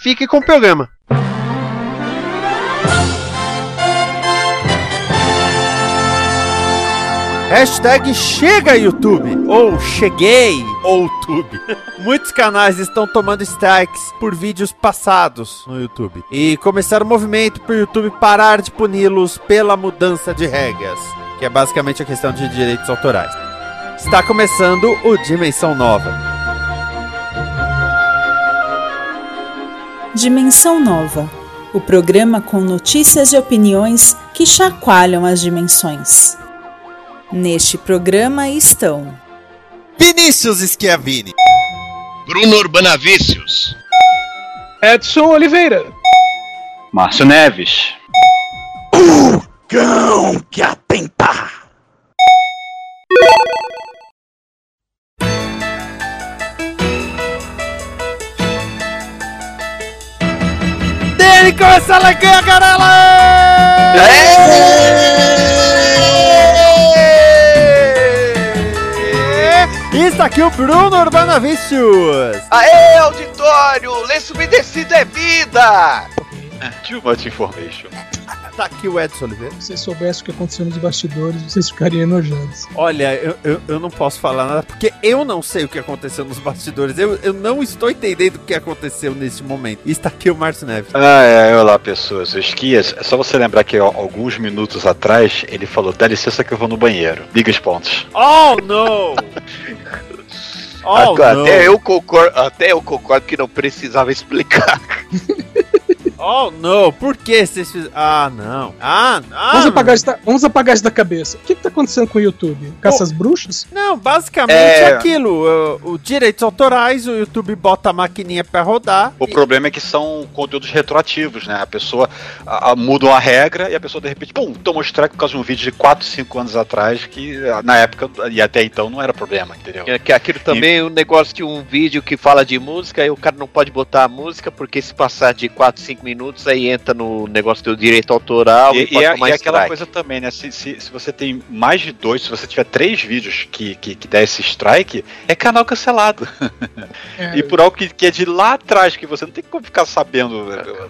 fique com o programa. Hashtag chega YouTube, ou cheguei, ou YouTube. Muitos canais estão tomando strikes por vídeos passados no YouTube. E começaram o movimento para o YouTube parar de puni-los pela mudança de regras, que é basicamente a questão de direitos autorais. Está começando o Dimensão Nova. Dimensão Nova o programa com notícias e opiniões que chacoalham as dimensões. Neste programa estão Vinícius Schiavini, Bruno Urbanavícios, Edson Oliveira, Márcio Neves, o cão que atenta. Dele começa a alegria, caralho! E está aqui o Bruno Urbanavícios. Aê, auditório! Lenço umedecido é vida! Too much information. Tá aqui o Edson Oliveira. Se vocês soubessem o que aconteceu nos bastidores, vocês ficariam enojados. Olha, eu, eu, eu, não posso falar nada, porque eu não sei o que aconteceu nos bastidores. Eu, eu não estou entendendo o que aconteceu neste momento. E está aqui o Márcio Neves. Ah, é, olá pessoas. O Esquias, é só você lembrar que ó, alguns minutos atrás ele falou: dá licença que eu vou no banheiro. Liga os pontos. Oh, não! Oh, até, não. eu concordo, até eu concordo que não precisava explicar. Oh, não, por que vocês fizeram. Ah, não. Ah, não. Vamos apagar, isso da, vamos apagar isso da cabeça. O que, que tá acontecendo com o YouTube? Caça as bruxas? Não, basicamente é aquilo. O, o direitos autorais, o YouTube bota a maquininha pra rodar. O e... problema é que são conteúdos retroativos, né? A pessoa a, a, muda uma regra e a pessoa de repente, pum, tomou strike por causa de um vídeo de 4, 5 anos atrás que na época e até então não era problema, entendeu? É, que aquilo também, e... o negócio de um vídeo que fala de música e o cara não pode botar a música porque se passar de 4, 5 minutos aí entra no negócio do direito autoral e, e, e, é, e é aquela coisa também, né? Se, se, se, você tem mais de dois, se você tiver três vídeos que, que, que der esse strike, é canal cancelado. É. e por algo que, que, é de lá atrás, que você não tem como ficar sabendo.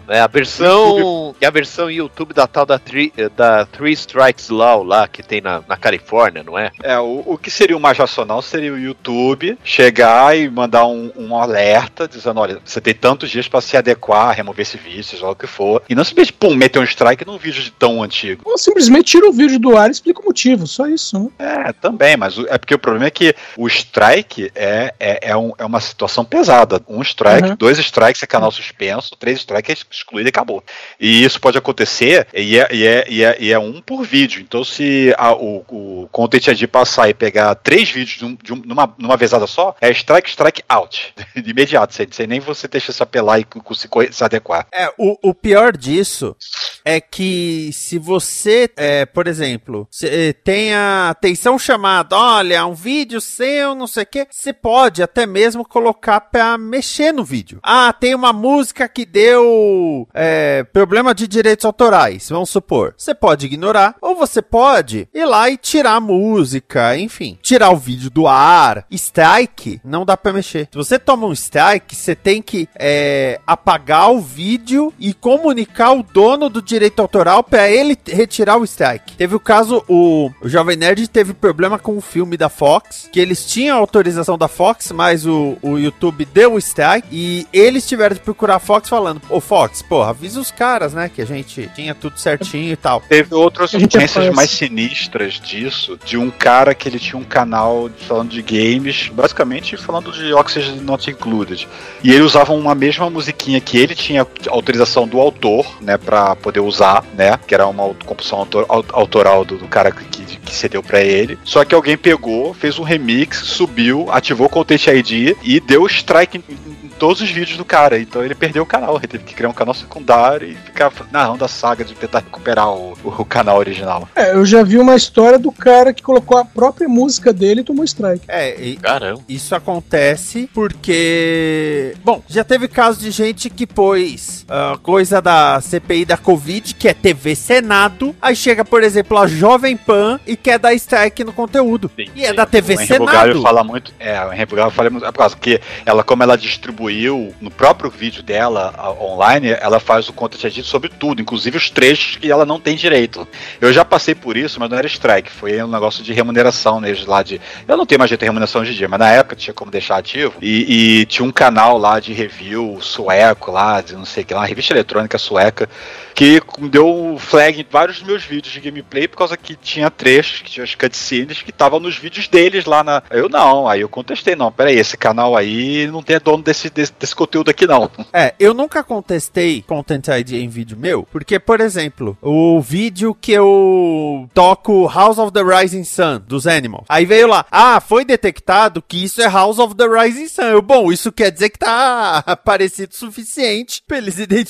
É a versão. É a versão YouTube da tal da Three, da three Strikes Law lá, que tem na, na Califórnia, não é? É, o, o que seria o mais racional seria o YouTube chegar e mandar um, um alerta dizendo: olha, você tem tantos dias para se adequar, remover esse vídeo, seja lá o que for. E não simplesmente, pum, meter um strike num vídeo de tão antigo. Ou simplesmente tira o vídeo do ar e explica o motivo, só isso, né? É, também, mas é porque o problema é que o strike é, é, é, um, é uma situação pesada. Um strike, uhum. dois strikes é canal suspenso, três strikes é excluído e acabou. E isso pode acontecer e é, e é, e é, e é um por vídeo. Então, se a, o, o Content ID passar e pegar três vídeos de um, de um, numa, numa vezada só, é strike, strike, out. De imediato, sem, sem nem você deixar se apelar e se, se adequar. É, o, o pior disso é que se você, é, por exemplo, eh, tenha atenção chamada, olha, um vídeo seu, não sei o que, você pode até mesmo colocar para mexer no vídeo. Ah, tem uma música que deu é, problema de direitos autorais, vamos supor. Você pode ignorar, ou você pode ir lá e tirar a música, enfim, tirar o vídeo do ar. Strike, não dá para mexer. Se você toma um strike, você tem que é, apagar o vídeo e comunicar o dono do direito autoral para ele retirar o strike. Teve o caso, o, o Jovem Nerd teve problema com o filme da Fox, que eles tinham autorização da Fox, mas o, o YouTube deu o strike e eles tiveram de procurar a Fox falando: Ô Fox, porra, avisa os caras, né, que a gente tinha tudo certinho e tal. Teve outras consequências mais sinistras disso, de um cara que ele tinha um canal falando de games, basicamente falando de Oxygen Not Included. E ele usava uma mesma musiquinha que ele tinha autorização autorização do autor, né, para poder usar, né, que era uma composição autor, autoral do, do cara que, que cedeu para ele. Só que alguém pegou, fez um remix, subiu, ativou o Content ID e deu strike em, em todos os vídeos do cara. Então ele perdeu o canal. Ele teve que criar um canal secundário e ficar narrando a saga de tentar recuperar o, o, canal original. É, eu já vi uma história do cara que colocou a própria música dele e tomou strike. É, e Caramba. isso acontece porque. Bom, já teve caso de gente que pôs uh, coisa da CPI da Covid, que é TV Senado. Aí chega, por exemplo, a Jovem Pan e quer dar strike no conteúdo. Sim, e é sim. da TV o Senado. fala muito. É, o Henrique fala muito. É por causa que ela, como ela distribui distribuiu no próprio vídeo dela online, ela faz o content edit sobre tudo, inclusive os trechos que ela não tem direito. Eu já passei por isso, mas não era strike, foi um negócio de remuneração neles lá de. Eu não tenho mais jeito de remuneração hoje em dia, mas na época tinha como deixar ativo. E, e tinha um canal lá de review sueco lá, de não sei o que lá, revista eletrônica sueca, que deu flag em vários dos meus vídeos de gameplay por causa que tinha trechos, que tinha as cutscenes que estavam nos vídeos deles lá na. Eu não, aí eu contestei, não, peraí, esse canal aí não tem dono desse, desse, desse conteúdo aqui, não. É, eu nunca contestei Content ID em vídeo meu, porque, por exemplo, o vídeo que eu toco House of the Rising Sun, dos Animals, aí veio lá, ah, foi detectado que isso é House of the Rising Sun. Eu, bom, isso quer dizer que tá parecido o suficiente pra eles identificarem.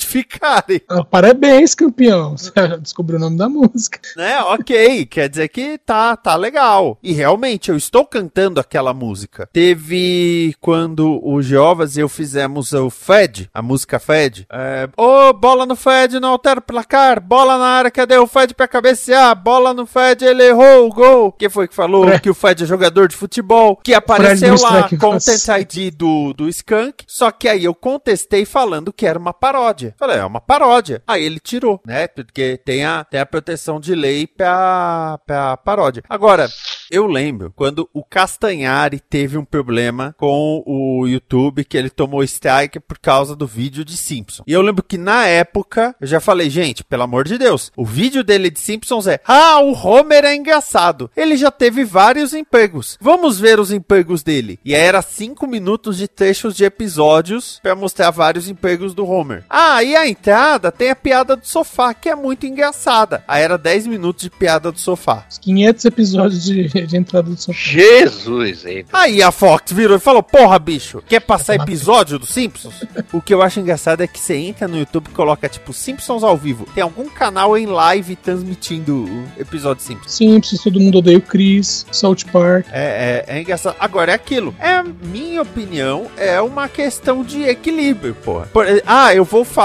Ah, parabéns, campeão. Você descobriu o nome da música. Né, ok, quer dizer que tá, tá legal. E realmente, eu estou cantando aquela música. Teve quando o Jeovas e eu fizemos o Fed, a música Fed. É, Ô, oh, bola no Fed, não altera o placar. Bola na área, cadê o Fed pra cabecear? Bola no Fed, ele errou o gol. Quem foi que falou é. que o Fed é jogador de futebol? Que apareceu lá com o ID do, do Skunk. Só que aí eu contestei falando que era uma paródia. Falei, é uma paródia. Aí ele tirou, né? Porque tem a, tem a proteção de lei pra, pra paródia. Agora, eu lembro quando o Castanhari teve um problema com o YouTube que ele tomou strike por causa do vídeo de Simpson. E eu lembro que na época eu já falei, gente, pelo amor de Deus, o vídeo dele de Simpsons é: "Ah, o Homer é engraçado". Ele já teve vários empregos. Vamos ver os empregos dele. E aí era cinco minutos de trechos de episódios para mostrar vários empregos do Homer. Ah, e a entrada tem a piada do sofá, que é muito engraçada. Aí era 10 minutos de piada do sofá. Os 500 episódios de, de entrada do sofá. Jesus, hein? Aí a Fox virou e falou: "Porra, bicho, quer passar episódio do Simpsons. o que eu acho engraçado é que você entra no YouTube e coloca, tipo, Simpsons ao vivo. Tem algum canal em live transmitindo o episódio Simpsons. Simpsons, todo mundo odeia o Chris, South Park. É, é, é engraçado. Agora é aquilo. É, minha opinião, é uma questão de equilíbrio, porra. Por, ah, eu vou falar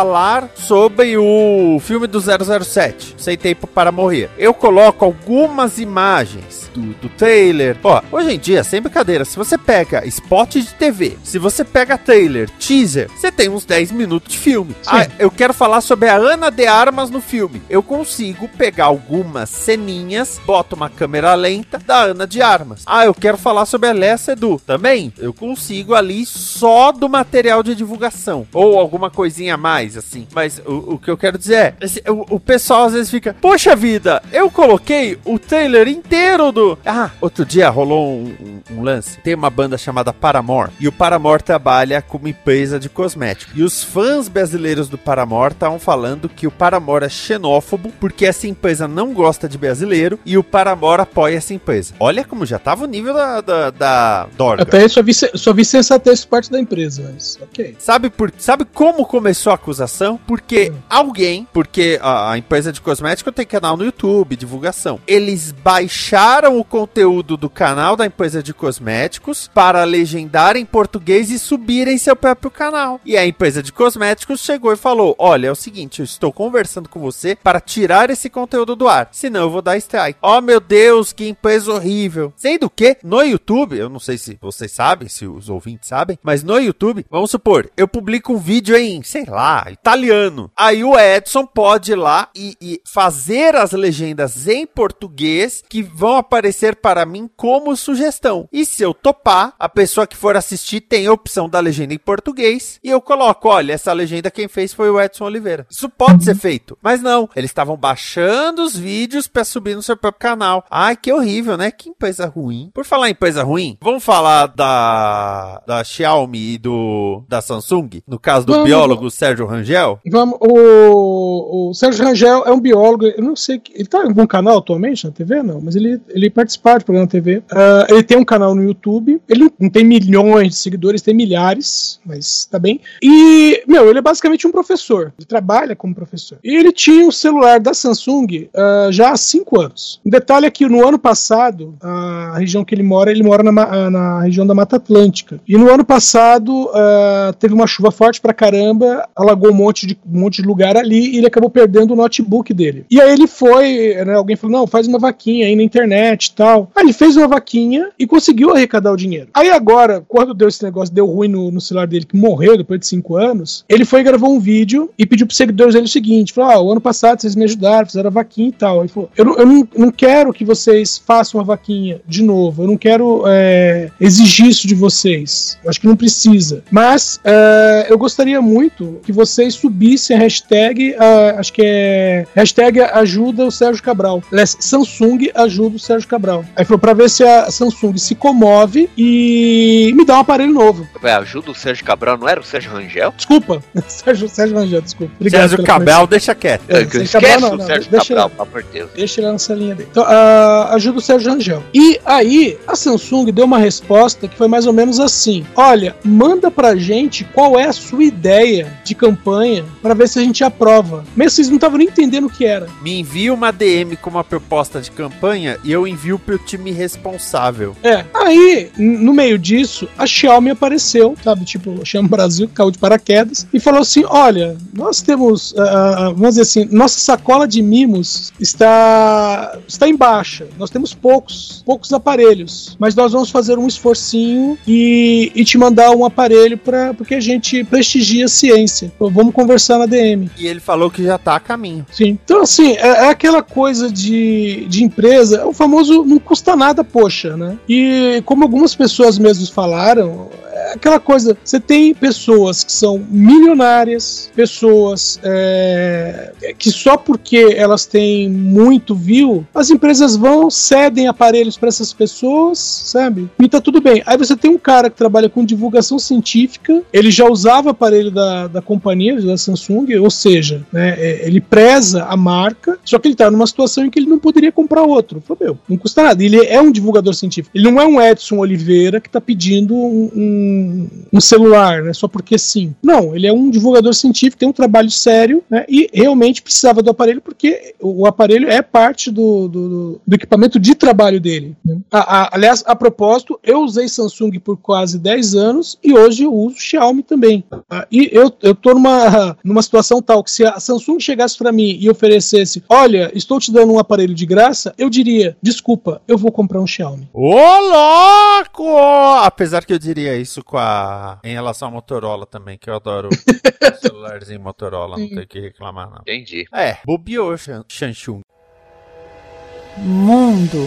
sobre o filme do 007, Sem Tempo para Morrer. Eu coloco algumas imagens do, do trailer. Ó, hoje em dia, sem brincadeira, se você pega spot de TV, se você pega trailer, teaser, você tem uns 10 minutos de filme. Ah, eu quero falar sobre a Ana de Armas no filme. Eu consigo pegar algumas ceninhas, boto uma câmera lenta da Ana de Armas. Ah, eu quero falar sobre a Lessa Edu. Também, eu consigo ali só do material de divulgação. Ou alguma coisinha a mais, assim. Mas o, o que eu quero dizer é, esse, o, o pessoal às vezes fica, poxa vida, eu coloquei o trailer inteiro do... Ah, outro dia rolou um, um, um lance. Tem uma banda chamada Paramore. E o Paramore trabalha com uma empresa de cosméticos. E os fãs brasileiros do Paramore estavam falando que o Paramore é xenófobo porque essa empresa não gosta de brasileiro e o Paramore apoia essa empresa. Olha como já tava o nível da, da, da Dorga. Até aí só vi, só vi sensatez parte da empresa, mas ok. Sabe, por, sabe como começou a acusação? Porque alguém, porque a, a empresa de cosmético tem canal no YouTube, divulgação. Eles baixaram o conteúdo do canal da empresa de cosméticos para legendar em português e subirem seu próprio canal. E a empresa de cosméticos chegou e falou: Olha, é o seguinte, eu estou conversando com você para tirar esse conteúdo do ar, senão eu vou dar strike. Oh meu Deus, que empresa horrível. Sendo que no YouTube, eu não sei se vocês sabem, se os ouvintes sabem, mas no YouTube, vamos supor, eu publico um vídeo em, sei lá, italiano. Aí o Edson pode ir lá e, e fazer as legendas em português que vão aparecer para mim como sugestão. E se eu topar, a pessoa que for assistir tem a opção da legenda em português e eu coloco, olha, essa legenda quem fez foi o Edson Oliveira. Isso pode ser feito, mas não. Eles estavam baixando os vídeos para subir no seu próprio canal. Ai, que horrível, né? Que empresa ruim. Por falar em empresa ruim, vamos falar da da Xiaomi e do da Samsung, no caso do biólogo Sérgio Rangel? Vamos, o, o Sérgio Rangel é um biólogo, eu não sei, ele tá em algum canal atualmente na TV? Não, mas ele, ele participa de programa na TV. Uh, ele tem um canal no YouTube, ele não tem milhões de seguidores, tem milhares, mas tá bem. E, meu, ele é basicamente um professor, ele trabalha como professor. E ele tinha um celular da Samsung uh, já há cinco anos. Um detalhe é que no ano passado, a região que ele mora, ele mora na, na região da Mata Atlântica. E no ano passado, uh, teve uma chuva forte pra caramba, alagou um monte de, um monte de lugar ali e ele acabou perdendo o notebook dele. E aí ele foi, né, alguém falou: não, faz uma vaquinha aí na internet e tal. Aí ele fez uma vaquinha e conseguiu arrecadar o dinheiro. Aí agora, quando deu esse negócio, deu ruim no, no celular dele, que morreu depois de cinco anos, ele foi e gravou um vídeo e pediu pros seguidores dele o seguinte: falou, ah, o ano passado vocês me ajudaram, fizeram a vaquinha e tal. Ele falou: eu, não, eu não, não quero que vocês façam uma vaquinha de novo, eu não quero é, exigir isso de vocês. Eu acho que não precisa. Mas é, eu gostaria muito que vocês subissem a hashtag, a, acho que é hashtag ajuda o Sérgio Cabral. Aliás, Samsung ajuda o Sérgio Cabral. Aí falou pra ver se a Samsung se comove e me dá um aparelho novo. Ué, ajuda o Sérgio Cabral, não era o Sérgio Rangel? Desculpa, Sérgio, Sérgio Rangel, desculpa. Obrigado Sérgio Cabral, deixa quieto. É, Esquece Cabral, não, não, Sérgio deixa Cabral, pelo amor de Deus. Deixa ele nessa linha dele. Então, uh, ajuda o Sérgio Rangel. E aí, a Samsung deu uma resposta que foi mais ou menos assim: olha, manda pra gente qual é a sua ideia de campanha para ver se a gente aprova. Mesmo vocês não estavam nem entendendo o que era. Me envia uma DM com uma proposta de campanha e eu envio pro time responsável. É. Aí, no meio disso, a Xiaomi apareceu, sabe? Tipo, Xiaomi Brasil, caiu de paraquedas e falou assim: olha, nós temos, uh, vamos dizer assim, nossa sacola de mimos está, está em baixa. Nós temos poucos, poucos aparelhos, mas nós vamos fazer um esforcinho e, e te mandar um aparelho para porque a gente prestigia a ciência. Vamos conversar na DM. E ele falou que já tá a caminho. Sim. Então, assim, é, é aquela coisa de, de empresa, é o famoso não custa nada, poxa, né? E como algumas pessoas mesmos falaram, aquela coisa, você tem pessoas que são milionárias, pessoas é, que só porque elas têm muito view, as empresas vão, cedem aparelhos para essas pessoas, sabe? E tá tudo bem. Aí você tem um cara que trabalha com divulgação científica, ele já usava aparelho da, da companhia, da Samsung, ou seja, né, é, ele preza a marca, só que ele tá numa situação em que ele não poderia comprar outro. Falei, meu, não custa nada. Ele é um divulgador científico. Ele não é um Edson Oliveira que tá pedindo um, um um, celular, né? Só porque sim. Não, ele é um divulgador científico, tem um trabalho sério, né? E realmente precisava do aparelho porque o aparelho é parte do, do, do equipamento de trabalho dele. Né? A, a, aliás, a propósito, eu usei Samsung por quase 10 anos e hoje eu uso Xiaomi também. Ah, e eu, eu tô numa, numa situação tal que se a Samsung chegasse para mim e oferecesse, olha, estou te dando um aparelho de graça, eu diria, desculpa, eu vou comprar um Xiaomi. Ô, louco! Apesar que eu diria isso com a. Em relação à Motorola também, que eu adoro celularzinho Motorola, não tem que reclamar, não. Entendi. É, bobeou, Chanchung. Mundo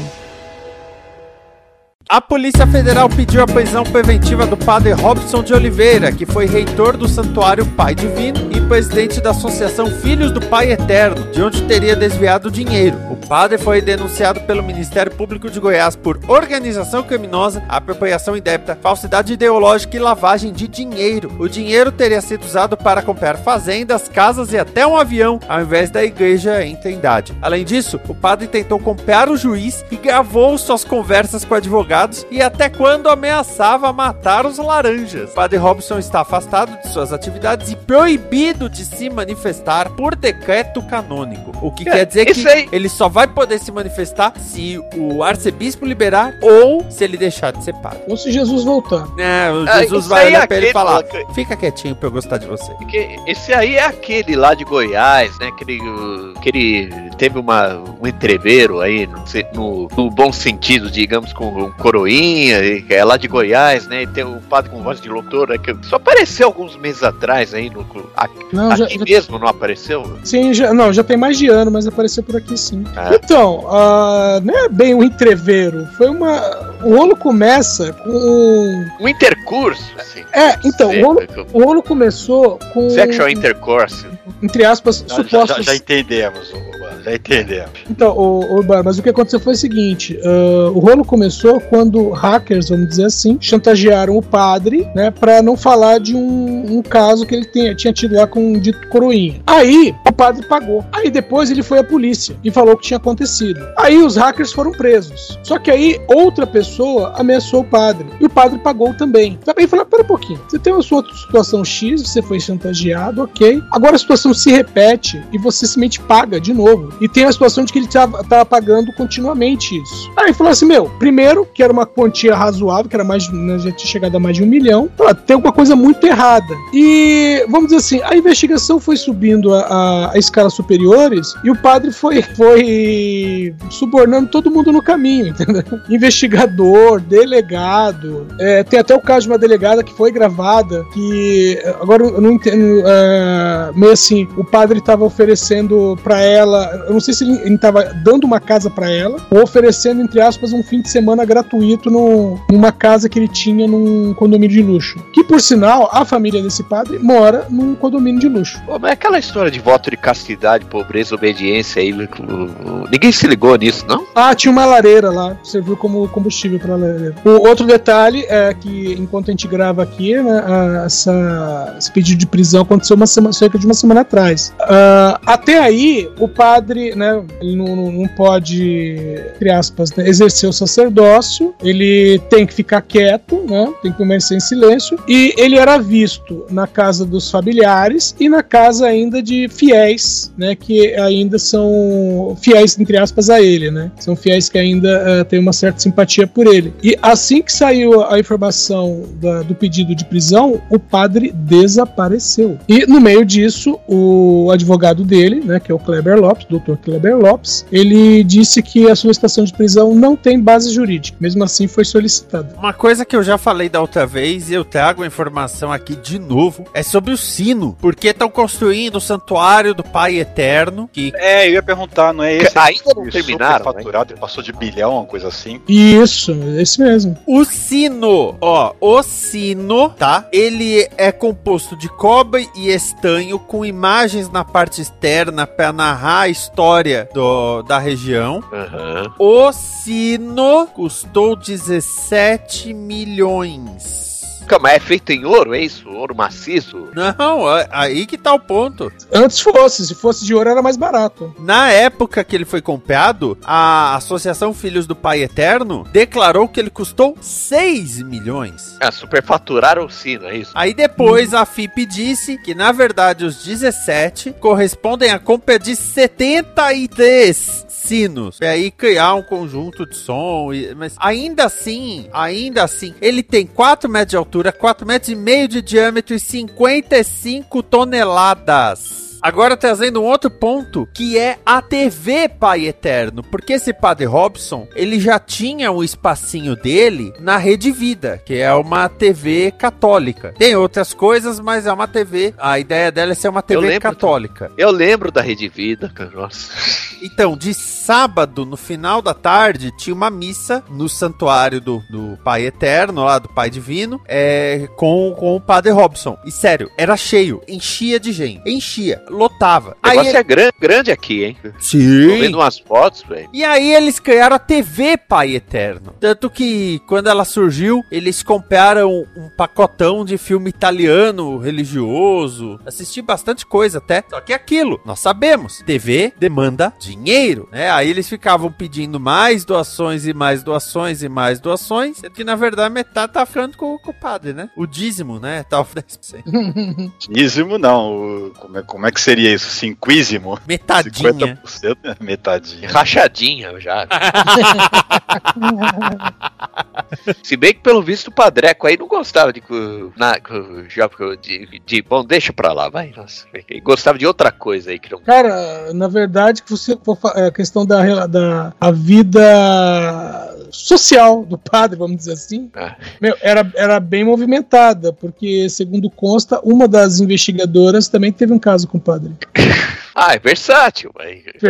a Polícia Federal pediu a prisão preventiva do padre Robson de Oliveira, que foi reitor do Santuário Pai Divino e presidente da Associação Filhos do Pai Eterno, de onde teria desviado dinheiro. O padre foi denunciado pelo Ministério Público de Goiás por organização criminosa, apropriação indébita, falsidade ideológica e lavagem de dinheiro. O dinheiro teria sido usado para comprar fazendas, casas e até um avião, ao invés da igreja em Trindade. Além disso, o padre tentou comprar o juiz e gravou suas conversas com advogados e até quando ameaçava matar os laranjas. Padre Robson está afastado de suas atividades e proibido de se manifestar por decreto canônico. O que é, quer dizer que aí... ele só vai poder se manifestar se o arcebispo liberar ou se ele deixar de ser padre. Ou se Jesus voltar. É, o ah, Jesus ah, vai olhar é pra ele e falar: fica quietinho pra eu gostar de você. Porque esse aí é aquele lá de Goiás, né? Aquele, aquele teve uma, um entreveiro aí, no, no bom sentido, digamos, com um coroinha, é lá de Goiás, né? E tem o padre com voz de locutor, né, que só apareceu alguns meses atrás aí no aqui, não, aqui já, mesmo, já... não apareceu? Sim, já, não, já tem mais de ano, mas apareceu por aqui sim. Ah. Então, uh, não é bem um entreveiro, foi uma o rolo começa com um intercurso, assim. É, então, o rolo, o rolo começou com sexual intercourse. Entre aspas, supostos. Já, já, já entendemos, já Já entendemos. Então, o, o mas o que aconteceu foi o seguinte: uh, o rolo começou quando hackers, vamos dizer assim, chantagearam o padre, né, para não falar de um, um, caso que ele tinha, tinha tido lá com um dito coroinha. Aí o padre pagou. Aí depois ele foi à polícia e falou o que tinha acontecido. Aí os hackers foram presos. Só que aí outra pessoa ameaçou o padre e o padre pagou também. Também falou: pera um pouquinho, você tem uma sua situação X, você foi chantageado, ok. Agora a situação se repete e você simplesmente paga de novo. E tem a situação de que ele estava pagando continuamente isso. Aí falou assim: meu, primeiro, que era uma quantia razoável, que era mais, né, já tinha chegado a mais de um milhão, falou, tem alguma coisa muito errada. E vamos dizer assim, a investigação foi subindo a, a, a escalas superiores e o padre foi, foi subornando todo mundo no caminho, entendeu? Investigador, delegado, é, tem até o caso de uma delegada que foi gravada, que agora eu não entendo, é, meio assim, o padre estava oferecendo para ela, eu não sei se ele estava dando uma casa para ela ou oferecendo, entre aspas, um fim de semana gratuito no, numa casa que ele tinha num condomínio de luxo. Que, por sinal, a família desse padre mora num condomínio de luxo. Pô, mas é aquela história de voto de castidade, pobreza, obediência aí, ninguém se ligou nisso, não? Ah, tinha uma lareira lá, serviu como combustível para lareira. O outro detalhe é que, enquanto a gente grava aqui, né, essa, esse pedido de prisão aconteceu uma semana, cerca de uma semana atrás. Uh, até aí, o padre, né, ele não, não pode, entre aspas, né, exercer o sacerdócio, ele tem que ficar quieto, né, tem que permanecer em silêncio, e ele era visto na casa dos familiares e na casa ainda de fiéis, né, que ainda são fiéis, entre aspas, a ele, né, são fiéis que ainda uh, têm uma certa simpatia por ele. E assim que saiu a informação da, do pedido de prisão, o padre desapareceu. E no meio disso, o advogado dele, né, que é o Kleber Lopes, Dr. Kleber Lopes, ele disse que a solicitação de prisão não tem base jurídica. Mesmo assim, foi solicitada. Uma coisa que eu já falei da outra vez e eu trago a informação aqui de novo é sobre o sino. Porque estão construindo o santuário do Pai Eterno. Que... É, eu ia perguntar, não é esse? Ainda não terminaram. faturado né? passou de bilhão, uma coisa assim. Isso, esse mesmo. O sino, ó, o sino, tá? Ele é composto de cobre e estanho com imagens na parte externa para narrar a história do, da região. Uhum. O sino custou 17 milhões. Mas é feito em ouro, é isso? Ouro maciço? Não, aí que tá o ponto. Antes fosse, se fosse de ouro era mais barato. Na época que ele foi comprado, a Associação Filhos do Pai Eterno declarou que ele custou 6 milhões. É, superfaturaram o sino, é isso? Aí depois hum. a FIP disse que na verdade os 17 correspondem à compra de 73 sinos. E aí criar um conjunto de som. Mas ainda assim, ainda assim, ele tem 4 metros de altura, 4 metros e meio de diâmetro e 55 toneladas. Agora trazendo um outro ponto, que é a TV Pai Eterno, porque esse Padre Robson, ele já tinha um espacinho dele na Rede Vida, que é uma TV católica. Tem outras coisas, mas é uma TV, a ideia dela é ser uma TV eu católica. Eu lembro da Rede Vida, nossa. Então, de sábado, no final da tarde, tinha uma missa no santuário do, do Pai Eterno, lá do Pai Divino, é, com, com o Padre Robson. E sério, era cheio, enchia de gente, enchia lotava. O negócio aí, é grande, grande aqui, hein? Sim. Tô vendo umas fotos, velho. E aí eles criaram a TV Pai Eterno. Tanto que quando ela surgiu, eles compraram um pacotão de filme italiano religioso. Assisti bastante coisa até. Só que é aquilo, nós sabemos, TV demanda dinheiro, né? Aí eles ficavam pedindo mais doações e mais doações e mais doações. Sendo que na verdade metade tá ficando com, com o padre, né? O dízimo, né? Tá 10%. dízimo não. O, como, é, como é que seria isso? Cinquísimo? Metadinha. 50%? Metadinha. Rachadinha já. Se bem que, pelo visto, o Padreco aí não gostava de. Na, de, de, de bom, deixa pra lá, vai. Nossa, gostava de outra coisa aí que não. Cara, na verdade, que você a questão da, da a vida social do padre, vamos dizer assim, ah. meu, era, era bem movimentada, porque, segundo consta, uma das investigadoras também teve um caso com o padre. Ah, é versátil, eu-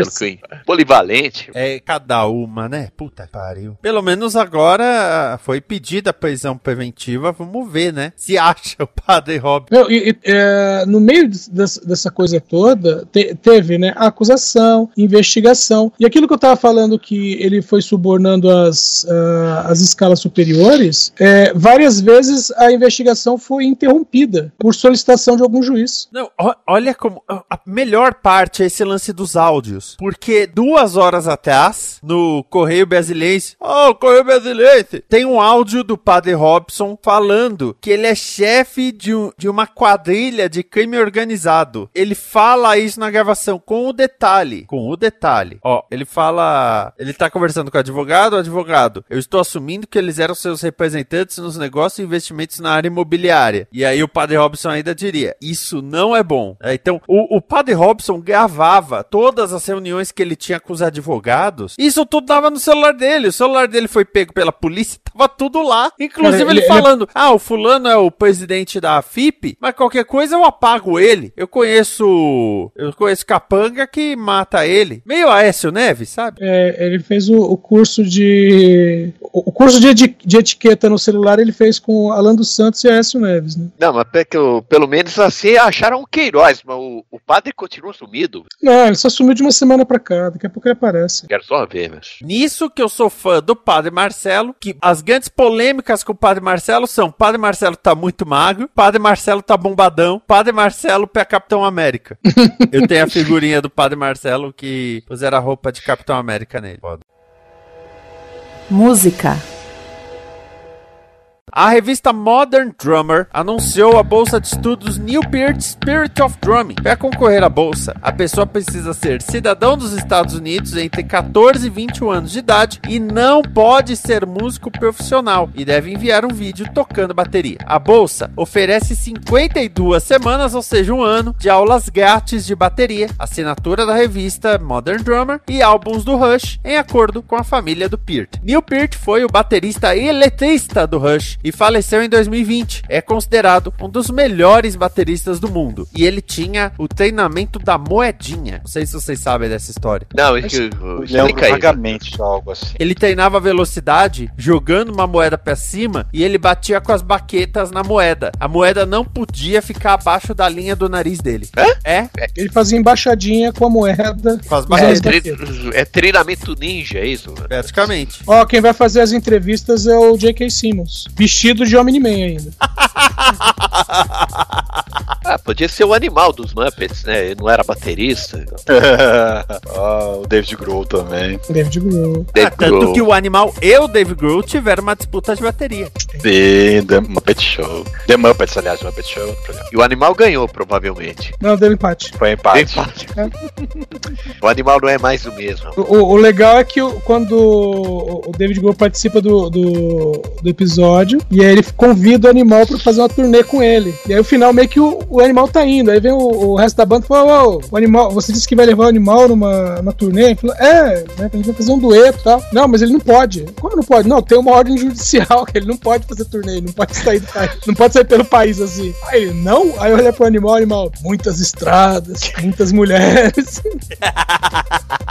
polivalente. É cada uma, né? Puta que pariu. Pelo menos agora foi pedida a prisão preventiva. Vamos ver, né? Se acha o padre Rob. Não, e- e, é, no meio des- dessa, dessa coisa toda, te- teve né, a acusação, investigação. E aquilo que eu estava falando que ele foi subornando as, ah, as escalas superiores, é, várias vezes a investigação foi interrompida por solicitação de algum juiz. Não, olha como. A melhor parte é esse lance dos áudios. Porque duas horas atrás, no Correio Brasilense. Oh, Correio Brasilense! Tem um áudio do padre Robson falando que ele é chefe de, um- de uma quadrilha de crime organizado. Ele fala isso na gravação com o detalhe. Com o detalhe. Ó, ele fala. Ele tá conversando com o advogado, o advogado. Eu estou assumindo que eles eram seus representantes nos negócios e investimentos na área imobiliária. E aí o padre Robson ainda diria: Isso não é bom. É, então, o, o padre Robson gravava todas as reuniões que ele tinha com os advogados. Isso tudo dava no celular dele. O celular dele foi pego pela polícia, tava tudo lá. Inclusive Cara, ele, ele- ele- falando: Ah, o fulano é o presidente da FIP, mas qualquer coisa eu apago ele. Eu conheço. Eu conheço capanga que mata ele. Meio Aécio Neves, sabe? É, ele fez o, o curso de. O o curso de, de etiqueta no celular ele fez com Alan dos Santos e Aécio Neves, né? Não, mas pe- que eu- pelo menos assim acharam o Queiroz, mas o, o padre continua sumido. Não, ele só sumiu de uma semana pra cá, daqui a pouco ele aparece. Quero só ver, mas. Nisso que eu sou fã do Padre Marcelo, que as grandes polêmicas com o Padre Marcelo são: Padre Marcelo tá muito magro, Padre Marcelo tá bombadão, Padre Marcelo pé Capitão América. eu tenho a figurinha do Padre Marcelo que puseram a roupa de Capitão América nele. Música. A revista Modern Drummer anunciou a bolsa de estudos New Beard Spirit of Drumming. Para concorrer à bolsa, a pessoa precisa ser cidadão dos Estados Unidos entre 14 e 21 anos de idade e não pode ser músico profissional e deve enviar um vídeo tocando bateria. A bolsa oferece 52 semanas, ou seja, um ano, de aulas grátis de bateria, assinatura da revista Modern Drummer e álbuns do Rush, em acordo com a família do Peart. Neil Peart foi o baterista e letrista do Rush e faleceu em 2020. É considerado um dos melhores bateristas do mundo. E ele tinha o treinamento da moedinha. Não sei se vocês sabem dessa história. Não, é que, Lembro explica aí. vagamente algo assim. Ele treinava velocidade jogando uma moeda pra cima e ele batia com as baquetas na moeda. A moeda não podia ficar abaixo da linha do nariz dele. É? Ele fazia embaixadinha com a moeda. Com as É, é treinamento ninja, é isso? Praticamente. Ó, quem vai fazer as entrevistas é o J.K. Simmons. Vestido de Omni-Man ainda. Ah, podia ser o animal dos Muppets, né? Ele não era baterista. Ah, o David Grohl também. David Grohl. Ah, Dave tanto Grohl. que o animal e o Dave Grohl tiveram uma disputa de bateria. The, The Muppet Show. The Muppets, aliás, Muppet Show. programa. E o animal ganhou, provavelmente. Não, deu empate. Foi empate. Empate. o animal não é mais o mesmo. O, o- legal é que quando o o David Grohl participa do, do, do episódio, e aí ele convida o animal pra fazer uma turnê com ele. E aí no final meio que o, o animal tá indo. Aí vem o, o resto da banda e fala: Ô, o animal, você disse que vai levar o animal numa, numa turnê? Ele falou, é, né, a gente vai fazer um dueto e tal. Não, mas ele não pode. Como não pode? Não, tem uma ordem judicial que ele não pode fazer turnê, não pode sair do país, não pode sair pelo país assim. Aí ele, não? Aí olha pro animal, animal, muitas estradas, muitas mulheres.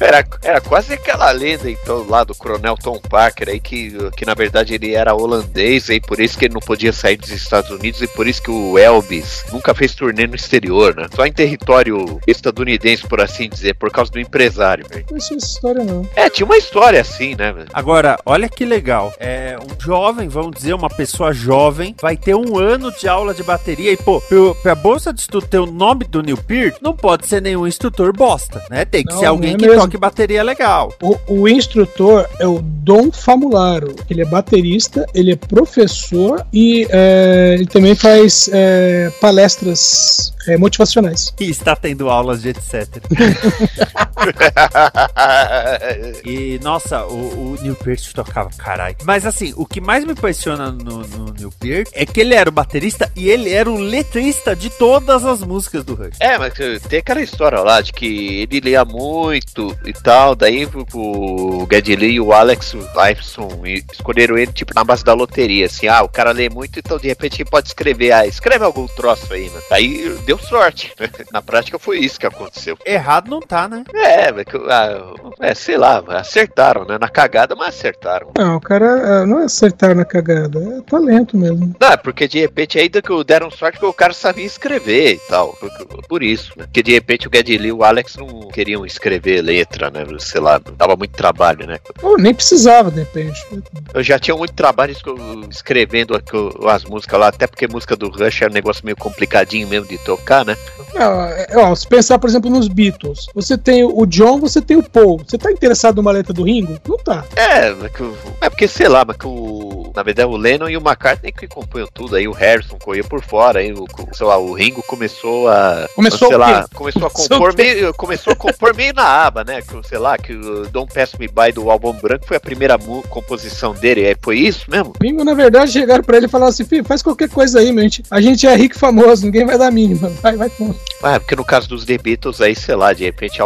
Era, era quase aquela lenda, então, lá do Coronel Tom Parker aí, que, que na verdade ele era holandês, e por isso que ele não podia sair dos Estados Unidos, e por isso que o Elvis nunca fez turnê no exterior, né? Só em território estadunidense, por assim dizer, por causa do empresário, velho. Não essa história, não. É, tinha uma história assim, né, velho? Agora, olha que legal. É um jovem, vamos dizer, uma pessoa jovem, vai ter um ano de aula de bateria e, pô, pro, pra bolsa de estudo ter o nome do Neil Peart, não pode ser nenhum instrutor bosta, né? Tem que Não, ser alguém é que mesmo. toque bateria legal. O, o instrutor é o Dom Famularo. Ele é baterista, ele é professor e é, ele também faz é, palestras é, motivacionais. E está tendo aulas de etc. E, nossa, o, o Neil Peart tocava, caralho. Mas assim, o que mais me impressiona no, no Neil Peart é que ele era o baterista e ele era o letrista de todas as músicas do Rush. É, mas tem aquela história lá de que ele lia muito e tal, daí o Geddy Lee e o Alex Lifeson escolheram ele, tipo, na base da loteria, assim, ah, o cara lê muito, então de repente ele pode escrever, ah, escreve algum troço aí, mano. Aí deu sorte. na prática foi isso que aconteceu. Errado não tá, né? É, ah, é, sei lá, acertaram, né? Na cagada, mas acertaram. Não, o cara ah, não é acertar na cagada, é talento mesmo. Não, é porque de repente ainda que deram sorte que o cara sabia escrever e tal. Por, isso, né? Porque de repente o Lee e o Alex não queriam escrever letra, né? Sei lá, dava muito trabalho, né? Ou nem precisava, de repente. Eu já tinha muito trabalho escrevendo as músicas lá, até porque música do Rush é um negócio meio complicadinho mesmo de tocar, né? É- ó, se pensar, por exemplo, nos Beatles, você tem o John, você tem o Paul. Você tá interessado numa letra do Ringo? Não tá. É, é porque, sei lá, mas que o. Na verdade, o Lennon e o McCartney que compunham tudo, aí o Harrison corria por fora, aí o, sei lá, o Ringo começou a. Começou sei lá, começou a compor meio. Começou a compor meio na aba, né? Que, sei lá, que o Don't Pass Me By do álbum branco foi a primeira composição dele. É, foi isso mesmo? O Ringo, na verdade, chegaram pra ele e falaram assim: filho, faz qualquer coisa aí, meu. A gente- A gente é rico e famoso, ninguém vai dar mínima. Vai, vai, pô. Ah, porque no caso dos The Beatles, aí, sei lá, de repente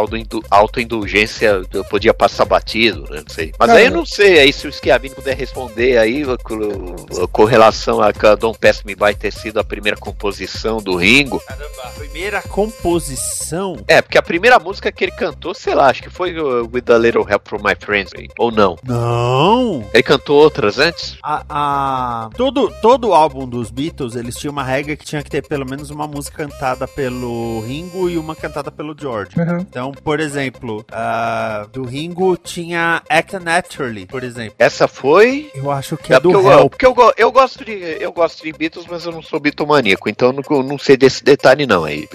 autoindulgência podia passar batido, né? Não sei. Mas Cara, aí eu não sei, aí se o Schiavini puder responder aí com, com relação a que a Don't Pass Me By ter sido a primeira composição do Ringo. Caramba, a primeira composição. É, porque a primeira música que ele cantou, sei lá, acho que foi With a Little Help from My Friends, aí. ou não. Não! Ele cantou outras antes? A, a- todo, todo álbum dos Beatles, eles tinham uma regra que tinha que ter pelo menos uma música cantada pelo Ringo e uma cantada pelo George. Uhum. Então, por exemplo, a do Ringo tinha Act Naturally, por exemplo. Essa foi. Eu acho que é, porque, do eu, Help. porque eu, eu gosto de eu gosto de Beatles, mas eu não sou bitomaníaco, então eu não, não sei desse detalhe não aí.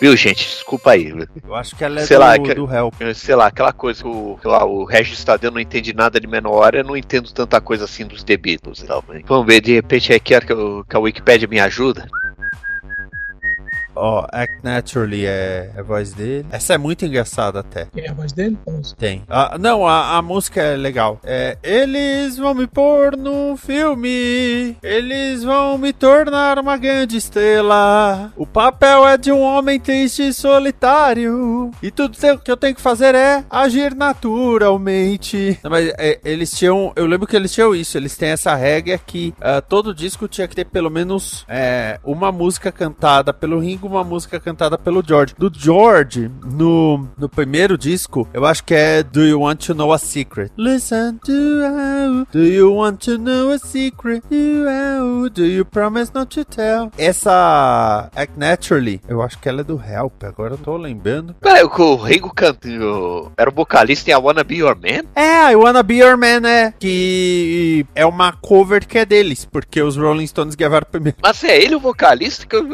Viu, gente? Desculpa aí. Eu acho que ela é Sei do, lá, que- do Help. Sei lá, aquela coisa que o, lá, o Regis Tadeu não entende nada de menor, eu não entendo tanta coisa assim dos The E tal. né? Vamos ver, de repente quero que, eu- que a Wikipédia me ajuda. Ó, Act Naturally é é a voz dele. Essa é muito engraçada até. Quem é a voz dele? Vamos. Tem. Ah, não, a, a música é legal. É, eles vão me pôr num filme. Eles vão me tornar uma grande estrela. O papel é de um homem triste e solitário. E tudo que eu tenho que fazer é agir naturalmente. Não, mas é, eles tinham. Eu lembro que eles tinham isso. Eles têm essa regra que ah, todo disco tinha que ter pelo menos é, uma música cantada pelo Ringo, uma música cantada pelo George. Do George, no, no primeiro disco, eu acho que é Do You Want to Know a Secret? Listen to how, Do you want to know a secret? Do, how, do you promise not to tell? Essa Act Naturally, eu acho que ela é do Help, agora eu tô lembrando. Peraí, o que o Ringo cantou era o vocalista em I Wanna Be Your Man? É, I Wanna Be Your Man, é. Que é uma cover que é deles, porque os Rolling Stones gravaram primeiro. Mas é ele o vocalista? Que eu,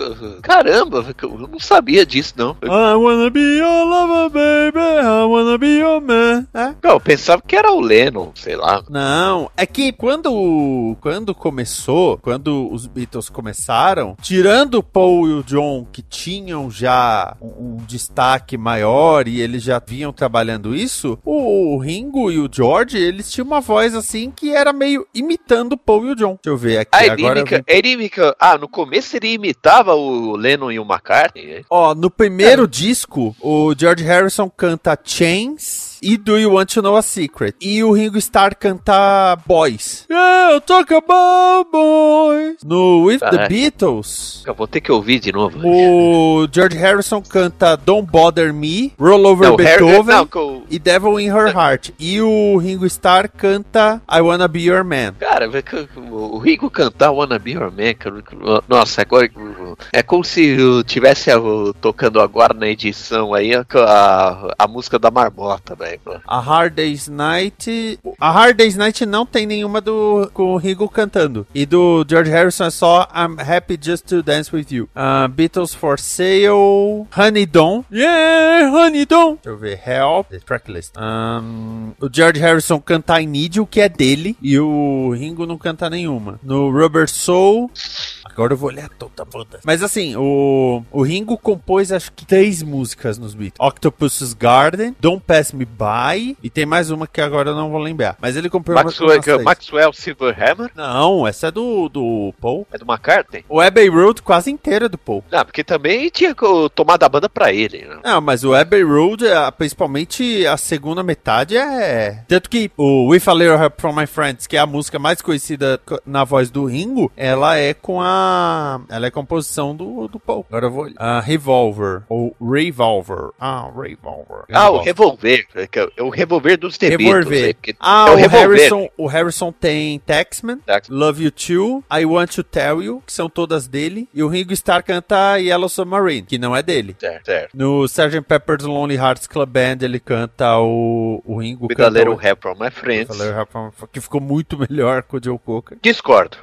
caramba, eu não sabia disso não. I wanna be your lover, baby. I wanna be your man. É? Não, eu pensava que era o Lennon, sei lá. Não, é que quando, quando começou, quando os Beatles começaram, tirando o Paul e o John, que tinham já um, um destaque maior e eles já vinham trabalhando isso, o Ringo e o George, eles tinham uma voz assim que era meio imitando o Paul e o John. Deixa eu ver aqui Ah, ele, agora. eu imica, ele imica- Ah, no começo ele imitava o Lennon e o McCartney? Ó, no primeiro disco, o George Harrison canta Chains e Do You Want to Know a Secret? E o Ringo Starr canta Boys. Yeah, talk about boys. No With the Caraca. Beatles, Eu vou ter que ouvir de novo. o George Harrison canta Don't Bother Me, Roll Over Não, Harry- Beethoven não, e Devil in Her Heart. E o Ringo Starr canta I Wanna Be Your Man. Cara, o o Rico cantar Wanna Be Your Man, cara, nossa, agora é como se eu tivesse tocando agora na edição aí a, a, a música da Marmota, velho. A Hard Day's Night. A Hard Day's Night não tem nenhuma do com o Rigo cantando. E do George Harrison é só I'm Happy Just to Dance with You. Ah, Beatles for Sale. Honey Don. Yeah, Honey Don. Deixa eu ver. Help. Tracklist. Ahn, o George Harrison canta I Need You, que é dele. E o Ringo não canta nenhuma. No Rubber Soul. Agora eu vou olhar toda a banda. Mas assim, o, o Ringo compôs acho que três músicas nos Beatles: Octopus's Garden, Don't Pass Me By, e tem mais uma que agora eu não vou lembrar. Mas ele compôs Maxwell, três. Maxwell Silverhammer? Não, essa é do, do Paul. É do McCartney? O Abbey Road quase inteiro é do Paul. Não, porque também tinha tomado a banda pra ele. Né? Não, mas o Abbey Road, é, principalmente a segunda metade, é. Tanto que o With a Little Help from My Friends, que é a música mais conhecida co- na voz do Ringo, ela é com a. Ela é composição do, do Paul. Agora eu vou. A Revolver. Ou Revolver. Ah, Revolver. Ah, o Revolver. que é o Revolver dos Beatles. Revolver. aí, porque Ah, é o, o Revolver. Harrison, o Harrison tem Taxman, Taxman. Love You Too, I Want to Tell You, que são todas dele, e o Ringo Starr canta Yellow Submarine, que não é dele. Certo, certo. No Sgt. Pepper's Lonely Hearts Club Band ele canta o, o Ringo With a canta Little o- Help from My Friends. A from- que ficou muito melhor com o Joe Cocker. Discordo.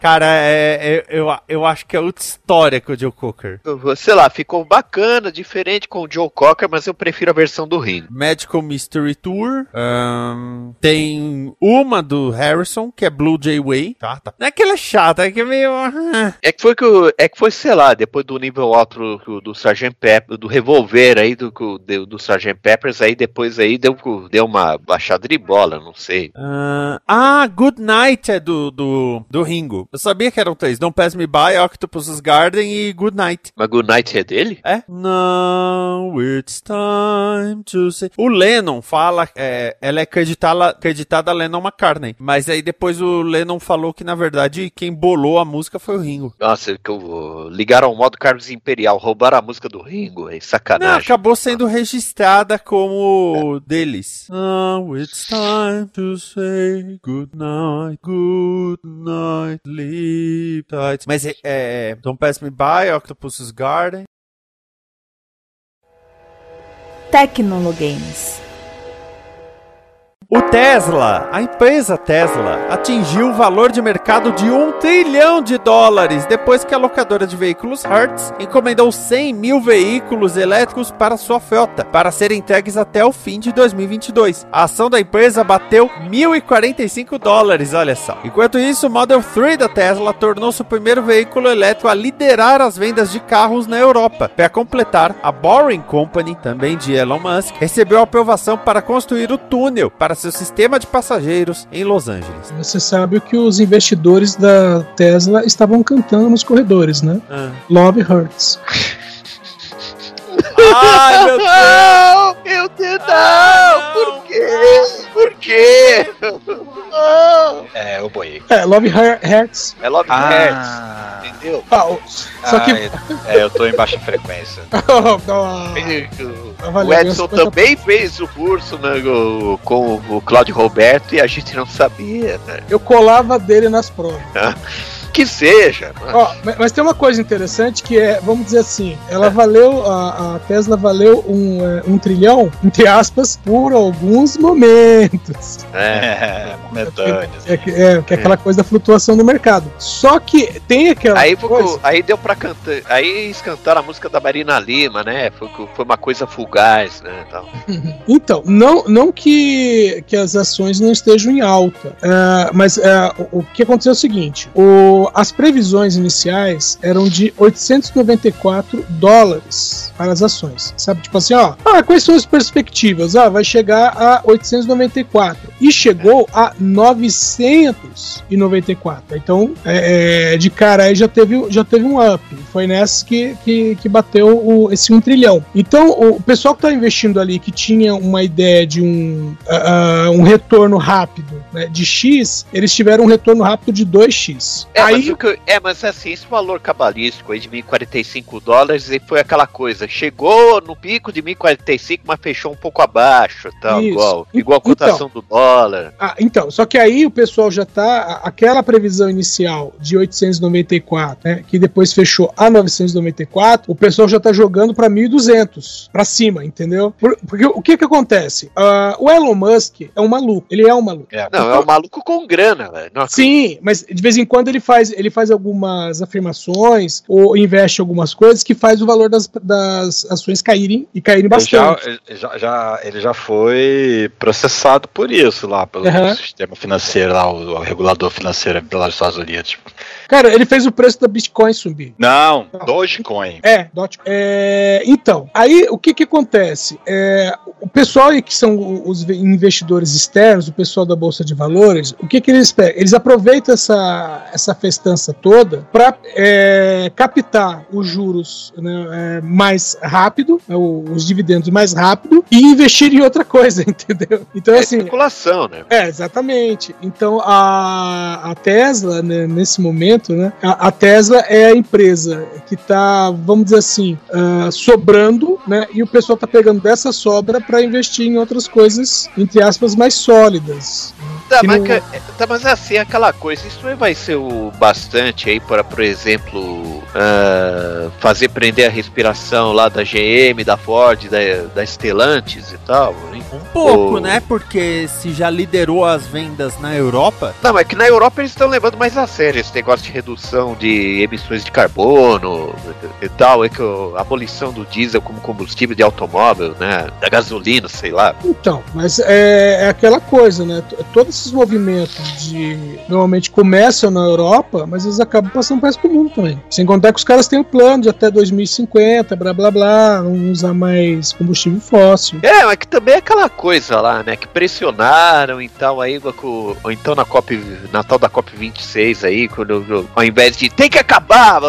Cara, é, é- eu, eu acho que é outra história com o Joe Cocker. Sei lá, ficou bacana, diferente com o Joe Cocker, mas eu prefiro a versão do Ringo. Magical Mystery Tour. ahn, tem uma do Harrison, que é Blue Jay Way. Tá, tá. Não é que ela é chata, é que é meio. ah. É que foi que o- é que foi, sei lá, depois do nível alto do, do Sgt. Pepper, do revolver aí do, do, do Sgt. Peppers, aí depois aí deu, deu uma baixada de bola, não sei. Ah, ah, Good Night é do, do, do Ringo. Eu sabia que eram três. Don't Pass Me By, Octopus's Garden e Good Night. Mas Good Night é dele? É? Now it's time to say. O Lennon fala, é, ela é acreditada, acreditada a Lennon McCartney. Mas aí depois o Lennon falou que na verdade quem bolou a música foi o Ringo. Nossa, que eu, ligaram ao modo Carlos Imperial, roubaram a música do Ringo, é Não, sacanagem. acabou sendo registrada como deles. Now it's time to say good night, good night, sleep Mas é, é Don't Pass Me By, Octopus's Garden. Tecnologames. O Tesla, a empresa Tesla, atingiu o valor de mercado de um trilhão de dólares depois que a locadora de veículos Hertz encomendou 100 mil veículos elétricos para sua frota, para serem entregues até o fim de 2022. A ação da empresa bateu 1.045 dólares, olha só. Enquanto isso, o Model 3 da Tesla tornou-se o primeiro veículo elétrico a liderar as vendas de carros na Europa. Para completar, a Boring Company, também de Elon Musk, recebeu aprovação para construir o túnel para seu sistema de passageiros em Los Angeles. Você sabe que os investidores da Tesla estavam cantando nos corredores, né? Love Hurts. Ai, meu Deus! Não, meu Deus, não! Por quê? Por quê? É, eu boiei. É, Love Her- Hurts. É Love Ah. Hearts, entendeu? Ah, o- só Ah, que. é, eu tô em baixa frequência. Ah, O Edson ganhou 50 também fez o curso né, com o Cláudio Roberto e a gente não sabia, né? Eu colava dele nas provas. Que seja. Ó, mas, tem uma coisa interessante que é, vamos dizer assim, ela valeu, a, a Tesla valeu um, é, um trilhão, entre aspas, por alguns momentos. É. É, momentâneas. É, que- é, que é aquela coisa da flutuação do mercado. Só que tem aquela Aí, foi, coisa. aí deu pra cantar. Aí eles cantaram a música da Marina Lima, né? Foi, foi uma coisa fugaz, né? Tal. Então, não, não que, que as ações não estejam em alta, é, mas é, o, o que aconteceu é o seguinte: o, as previsões iniciais eram de 894 dólares para as ações. Sabe, tipo assim, ó, ah, quais são as perspectivas? Ah, vai chegar a 894 e chegou a 994. Então, é, é, de cara aí já teve, já teve um up. Foi nessa que, que, que bateu o, esse 1 trilhão. Então, o pessoal que está investindo ali, que tinha uma ideia de um, ah, um retorno rápido né, de X, eles tiveram um retorno rápido de 2X. É, aí, que- é, mas assim, esse valor cabalístico aí de 1.045 dólares e foi aquela coisa. Chegou no pico de 1.045, mas fechou um pouco abaixo, tal, Isso. igual, igual a Então. cotação do dólar. Ah, então, só que aí o pessoal já tá. Aquela previsão inicial de 894, né, que depois fechou a 994, o pessoal já tá jogando pra 1.200 pra cima, entendeu? Por- porque o que que acontece? Ah, o Elon Musk é um maluco, ele é um maluco. É. Não, Não, é um maluco com grana, velho. Sim, mas de vez em quando ele faz, ele faz algumas afirmações ou investe algumas coisas que faz o valor das, das ações caírem e caírem já, bastante. ele já, já- ele já foi processado por isso lá, pelo Aham. sistema financeiro lá, o, o regulador financeiro lá dos Estados Unidos. Cara, ele fez o preço da Bitcoin subir. Não, Dogecoin. É, dot- é, então, aí o que que acontece? É, o pessoal que são os investidores externos, o pessoal da Bolsa de Valores, o que que eles pegam? Eles aproveitam essa, essa festança toda para captar os juros né, é, mais rápido, né, os dividendos mais rápido e investir em outra coisa, entendeu? Então, É assim, especulação, né? é, exatamente. Então a, a Tesla, né, nesse momento, né, a, a Tesla é a empresa que está, vamos dizer assim, ah, sobrando, né, e o pessoal está pegando dessa sobra para investir em outras coisas, entre aspas, mais sólidas. Tá, Que mas, não- que- tá, mas assim, aquela coisa, isso aí vai ser o bastante aí para, por exemplo, ah, fazer prender a respiração lá da GM, da Ford, da, da Stellantis e tal. hein? Um pouco, Ô. né? Porque se já liderou as vendas na Europa, Não, mas que na Europa eles estão levando mais a sério esse negócio de redução de emissões de carbono e tal, é que a abolição do diesel como combustível de automóvel, né? Da gasolina, sei lá. Então, mas é, é aquela coisa, né? Todos esses movimentos de normalmente começam na Europa, mas eles acabam passando para o resto do mundo também. Sem contar que os caras têm um plano de até 2050, blá blá blá, não usar mais combustível fóssil. É, mas que também é aquela coisa lá, né? Que pressionaram e tal, aí, ou então na COP, na tal da COP 26 aí, quando, ao invés de tem que acabar,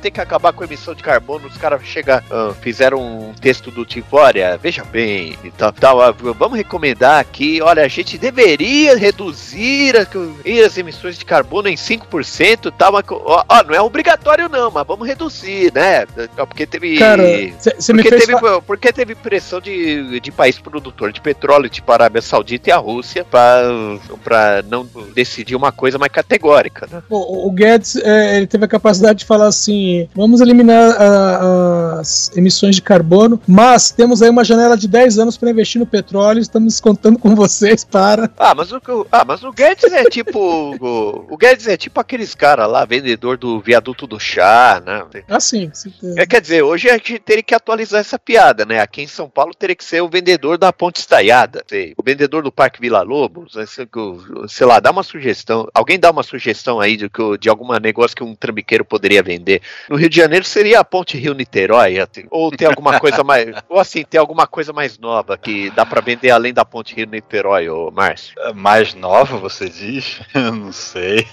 tem que acabar com a emissão de carbono, os caras chega, ah, fizeram um texto do tipo, olha, veja bem, e tal, tal, ah, vamos recomendar aqui, olha, a gente deveria reduzir as emissões de carbono em 5% e tal, mas, ó, ó, não é obrigatório não, mas vamos reduzir, né? Porque teve... Cara, me Porque teve, fa- porque teve pressão de, de país produtor de petróleo, tipo a Arábia Saudita e a Rússia, para não decidir uma coisa mais categórica, né? O, o Guedes é, ele teve a capacidade de falar assim: vamos eliminar a- as emissões de carbono, mas temos aí uma janela de 10 anos para investir no petróleo, estamos contando com vocês para. Ah, mas o, ah, mas o Guedes é tipo. o, o Guedes é tipo aqueles caras lá, vendedor do viaduto do chá, né? Assim, se- É, quer dizer, hoje a gente teria que atualizar essa piada, né? Aqui em São Paulo teria que ser o vendedor da Ponte Estaiada, sei, o vendedor do Parque Vila Lobos, né, sei, lá, dá uma sugestão. Alguém dá uma sugestão aí de, de algum negócio que um trambiqueiro poderia vender. No Rio de Janeiro seria a Ponte Rio-Niterói, ou tem alguma coisa mais. Ou assim, tem alguma coisa mais nova que dá pra vender além da Ponte Rio-Niterói, ô Márcio. Mais nova, você diz? não sei.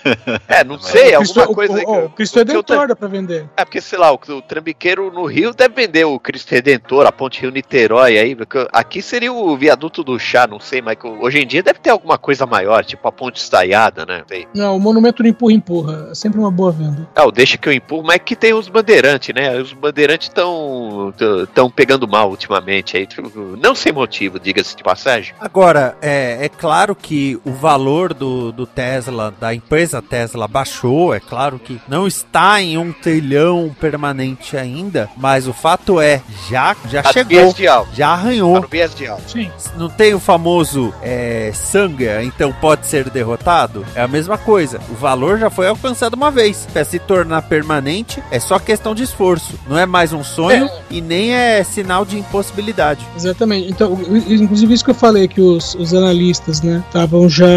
É, não Mas- sei, Cristo, alguma coisa o, o, o Cristo eu Redentor dá para vender. É porque, sei lá, o, o trambiqueiro no Rio deve vender o Cristo Redentor, a Ponte Rio Niterói aí. porque Aqui seria o viaduto do chá, não sei, mas hoje em dia deve ter alguma coisa maior, tipo a Ponte Estaiada, né? Sei. Não, o monumento do empurra empurra. É sempre uma boa venda. Ah, o deixa que eu empurro, mas é que tem os bandeirantes, né? Os bandeirantes estão tão pegando mal ultimamente aí. Não sem motivo, diga-se de passagem. Agora, é, é claro que o valor do, do Tesla, da empresa Tesla, baixou. É claro que não está em um trilhão permanente ainda, mas o fato é, já, já Tá chegou, já Tá arranhou. no viés de alta. Sim. Não tem o famoso é, Sanga, então pode ser derrotado? É a mesma coisa. O valor já foi alcançado uma vez. Para se tornar permanente, é só questão de esforço. Não é mais um sonho e nem é sinal de impossibilidade. Exatamente. Então, inclusive isso que eu falei, que os, os analistas, né, estavam já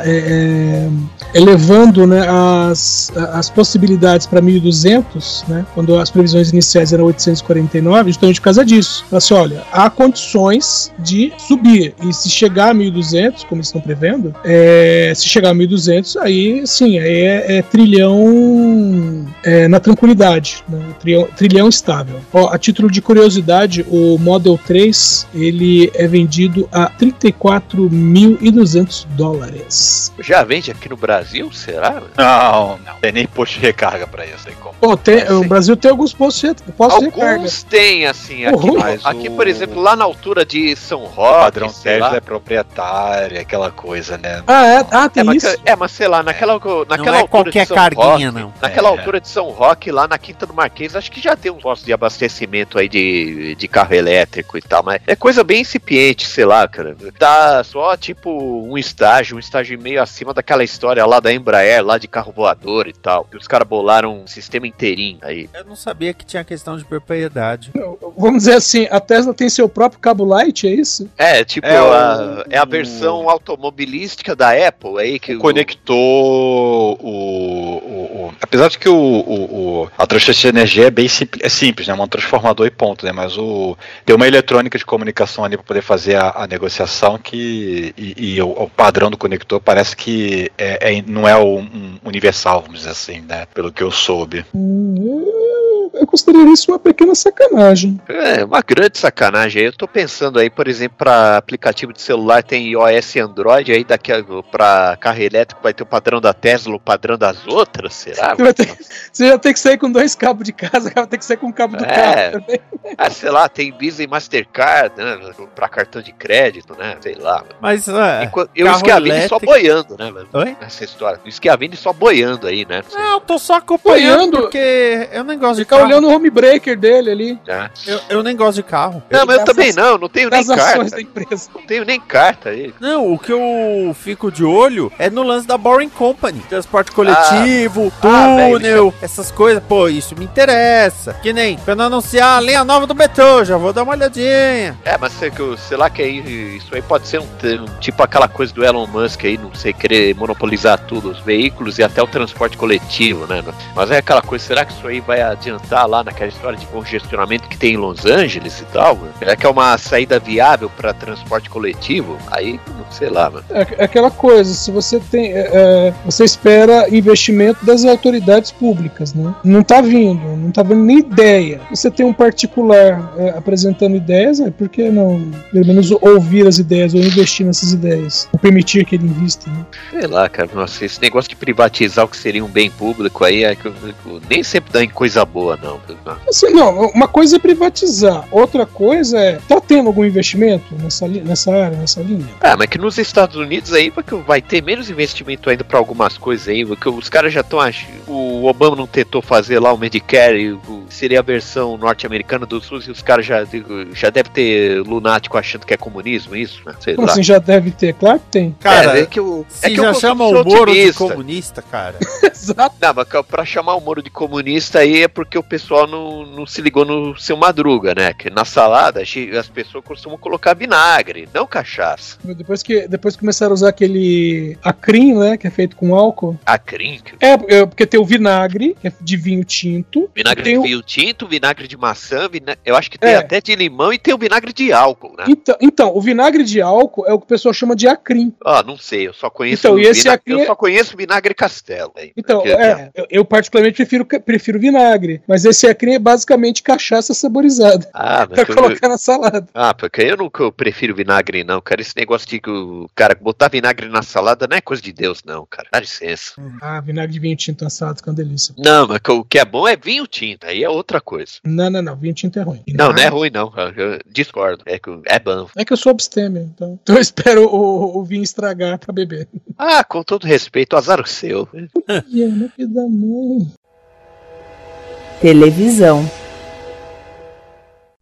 é, é, elevando, né, as, as possibilidades para 1.200, né, quando as previsões iniciais eram 849, justamente por causa disso. Fala assim, olha, há condições de subir, e se chegar a 1.200, como estão prevendo, é, se chegar a 1.200, aí sim, aí é, é trilhão é, na tranquilidade, né, trilhão, trilhão estável. Ó, a título de curiosidade, o Model 3 ele é vendido a 34.200 dólares. Já vende aqui no Brasil, será? Não, não. Tem nem posto de recarga pra isso aí. Como? Pô, tem, Sim. o Brasil tem alguns postos de, postos de recarga. Alguns tem, assim, aqui, mas aqui o- por exemplo, lá na altura de São O Roque, padrão sei lá, Tesla é proprietário, aquela coisa, né? Ah, é? Ah, tem É mas, isso. é, mas sei lá, naquela, naquela não é altura qualquer de São carguinha, Roque, não. Naquela É. altura de São Roque, lá na Quinta do Marquês, acho que já tem um posto de abastecimento aí de, de carro elétrico e tal, mas é coisa bem incipiente, sei lá, cara. Tá só tipo um, es- estágio, um estágio meio acima daquela história lá da Embraer, lá de carro voador e tal. Que os caras bolaram um sistema inteirinho aí. Eu não sabia que tinha questão de propriedade. Vamos dizer assim, a Tesla tem seu próprio cabo light, é isso? É, tipo, É, a, o- é a versão automobilística da Apple aí que o- conectou o, o- o- apesar de que o, o- o- a transferência de energia é bem simples, é simples, né? É um transformador e ponto, né? Mas o tem uma eletrônica de comunicação ali para poder fazer a, a negociação que e, e o, o padrão do conector parece que é, é- não é o- um universal, vamos dizer assim, né? Pelo que eu soube. Hum, eu consideraria isso uma pequena sacanagem. É, uma grande sacanagem aí. Eu tô pensando aí, por exemplo, para aplicativo de celular tem iOS e Android, aí daqui a, pra carro elétrico vai ter o padrão da Tesla, o padrão das outras, será? Você, vai ter- você já tem que sair com dois cabos de casa, vai ter que sair com um cabo do É. carro também. Ah, sei lá, tem Visa e Mastercard, né? Pra cartão de crédito, né? Sei lá. Mas, é. Eu Schiavini só boiando, né, velho? Oi? Nessa história. O Schiavini só boiando aí, né? Não, eu tô só acompanhando Boiando. porque eu nem gosto de Ficar carro. olhando o home breaker dele ali, Já. Eu, eu nem gosto de carro. Não, mas eu também as- não, não tenho nem carta. da empresa. Não tenho nem carta aí. Não, o que eu fico de olho é no lance da Boring Company. Transporte coletivo, Ah, velho, túnel, essas coisas. Pô, isso me interessa. Que nem quando anunciar a linha nova do metrô, já vou dar uma olhadinha. É, mas sei, que, sei lá que aí, isso aí pode ser um, um tipo aquela coisa do Elon Musk aí, não sei, querer monopolizar tudo, os veículos e até o transporte coletivo, né? Mas é aquela coisa, será que isso aí vai adiantar lá naquela história de congestionamento que tem em Los Angeles e tal? Mano? Será que é uma saída viável para transporte coletivo? Aí, não sei lá, mano. É é aquela coisa, se você tem. é, é, você espera investimento das autoridades públicas, né? Não tá vindo, não tá vendo nem ideia. Você tem um particular é, apresentando ideias, é, por que não, pelo menos, ouvir as ideias ou investir nessas ideias? Ou permitir que ele invista, né? Sei lá, cara, nossa, esse negócio de privatizar o que seria um bem público aí é que nem sempre dá em coisa boa, não. Assim, não, uma coisa é privatizar, outra coisa é. Tá tendo algum investimento nessa, nessa área, nessa linha? Ah, mas que nos Estados Unidos aí porque vai ter menos investimento ainda pra algumas coisas aí, porque os caras já estão achando. O Obama não tentou fazer lá o Medicare, o- seria a versão norte-americana do SUS, e os caras já, já deve ter lunático achando que é comunismo, isso, né? Sei Como lá. assim, já deve ter? Claro que tem. Cara, é, é que se é que já costumo chama ser o Moro de comunista, cara. Exato. Não, mas pra chamar o Moro de comunista aí é porque o pessoal não, não se ligou no seu madruga, né? Que na salada as pessoas costumam colocar vinagre, não cachaça. Depois que, depois que começaram a usar aquele acrim, né, que é feito com álcool. Acrim, É, é, porque tem o vinagre, que é de vinho tinto. vinagre de o- vinho tinto, vinagre de maçã, vina- eu acho que tem É. até de limão e tem o vinagre de álcool, né? Então, então, o vinagre de álcool é o que o pessoal chama de acrim. Ah, não sei, eu só conheço Então, e esse vina- aqui eu só conheço vinagre castelo. Aí, Então, Que- é, eu, eu particularmente prefiro, prefiro vinagre. Mas esse acrim é basicamente cachaça saborizada. Ah, Pra que eu- colocar na salada. Ah, porque eu nunca eu prefiro vinagre, não, cara. Esse negócio de que o cara botar vinagre na salada não é coisa de Deus, não, cara. Dá licença. Ah, vinagre de vinho tinto assado, que é uma delícia. Não, mas o que é bom é vinho tinto, aí é outra coisa. Não, não, não, vinho tinto é ruim. Não, não é ruim, não. Eu discordo. É, que é bom. É que eu sou abstêmio, então, então eu espero o, o vinho estragar pra beber. Ah, com todo respeito, azar o seu. Ih, não que da mãe. Televisão.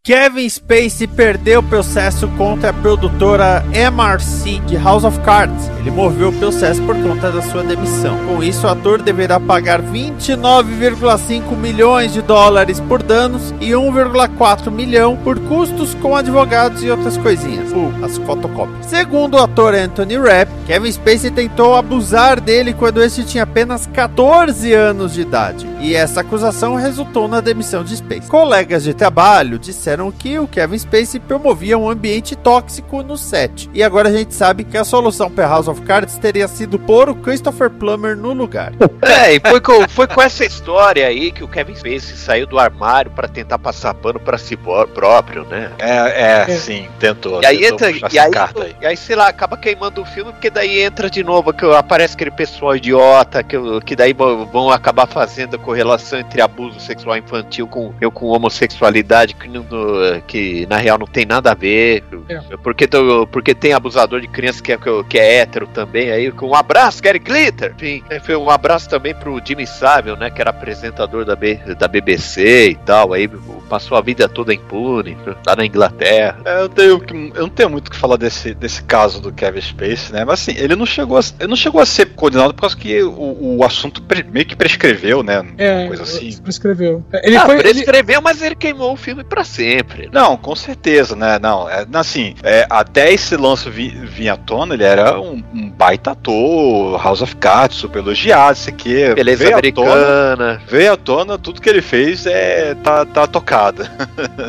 Kevin Spacey perdeu o processo contra a produtora MRC de House of Cards. Ele moveu o processo por conta da sua demissão. Com isso, o ator deverá pagar 29,5 milhões de dólares por danos e 1,4 milhão por custos com advogados e outras coisinhas, ou as fotocópias. Segundo o ator Anthony Rapp, Kevin Spacey tentou abusar dele quando este tinha apenas 14 anos de idade. E essa acusação resultou na demissão de Spacey. Colegas de trabalho disseram que o Kevin Spacey promovia um ambiente tóxico no set. E agora a gente sabe que a solução para House of Cards teria sido pôr o Christopher Plummer no lugar. É, e foi com, foi com essa história aí que o Kevin Spacey saiu do armário pra tentar passar pano pra si pró- próprio, né? É, é, É. sim, tentou. E aí tentou entra, e aí, carta aí. e aí, sei lá, acaba queimando o filme, porque daí entra de novo, que aparece aquele pessoal idiota, que, que daí vão acabar fazendo a correlação entre abuso sexual infantil com, eu com homossexualidade, que, não- no- que na real não tem nada a ver. É. Porque, do- porque tem abusador de criança que é, que é hétero também, aí com um abraço, Gary Glitter! Enfim, aí foi um abraço também pro Jimmy Savile, né, que era apresentador da, B- da BBC e tal, aí passou a vida toda impune, lá na Inglaterra. É, eu, tenho, eu não tenho muito o que falar desse, desse caso do Kevin Space, né? Mas assim, ele não chegou a, ele não chegou a ser condenado por causa que o, o assunto pre, meio que prescreveu, né? É, coisa assim. prescreveu. Ele ah, foi, ele- prescreveu, mas ele queimou o filme pra sempre. Não, com certeza, né? Não, é, assim, é, até esse lance vi, vir à tona, ele era um, um baita ator, House of Cards, super elogiado, isso aqui. Beleza veio à tona- americana, Veio à tona, tudo que ele fez é tá, tá tocado.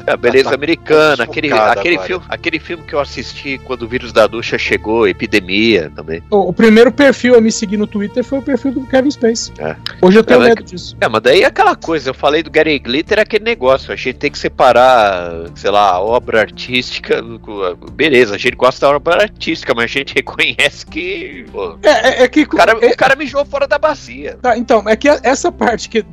a beleza tá americana, aquele, aquele, agora. filme, aquele filme que eu assisti quando o vírus da ducha chegou, Epidemia também. o, o primeiro perfil a me seguir no Twitter foi o perfil do Kevin Space. É. Hoje eu tenho Ela- medo disso. É, mas daí é aquela coisa, eu falei do Gary Glitter, é aquele negócio, a gente tem que separar, sei lá, obra artística, beleza, a gente gosta da obra artística, mas a gente reconhece que, pô, É, é- é que. o cara, é- o cara mijou fora da bacia. Tá, então, é que essa parte, que é-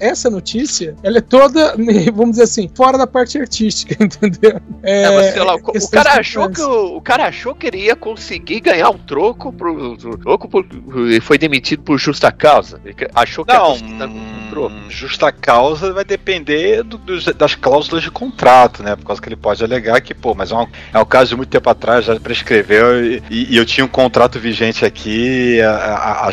essa notícia, ela é toda, vamos dizer assim, fora da parte artística, entendeu? É, mas sei lá, o, o cara achou que o, o cara achou que ele ia conseguir ganhar um troco pro, pro troco por- e foi demitido por justa causa. Ele achou que ia Não, conseguir dar um troco. hum, justa causa vai depender do- dos- das cláusulas de contrato, né? Por causa que ele pode alegar que, pô, mas é um, é um caso de muito tempo atrás, já prescreveu e, e eu tinha um contrato vigente aqui, a- a-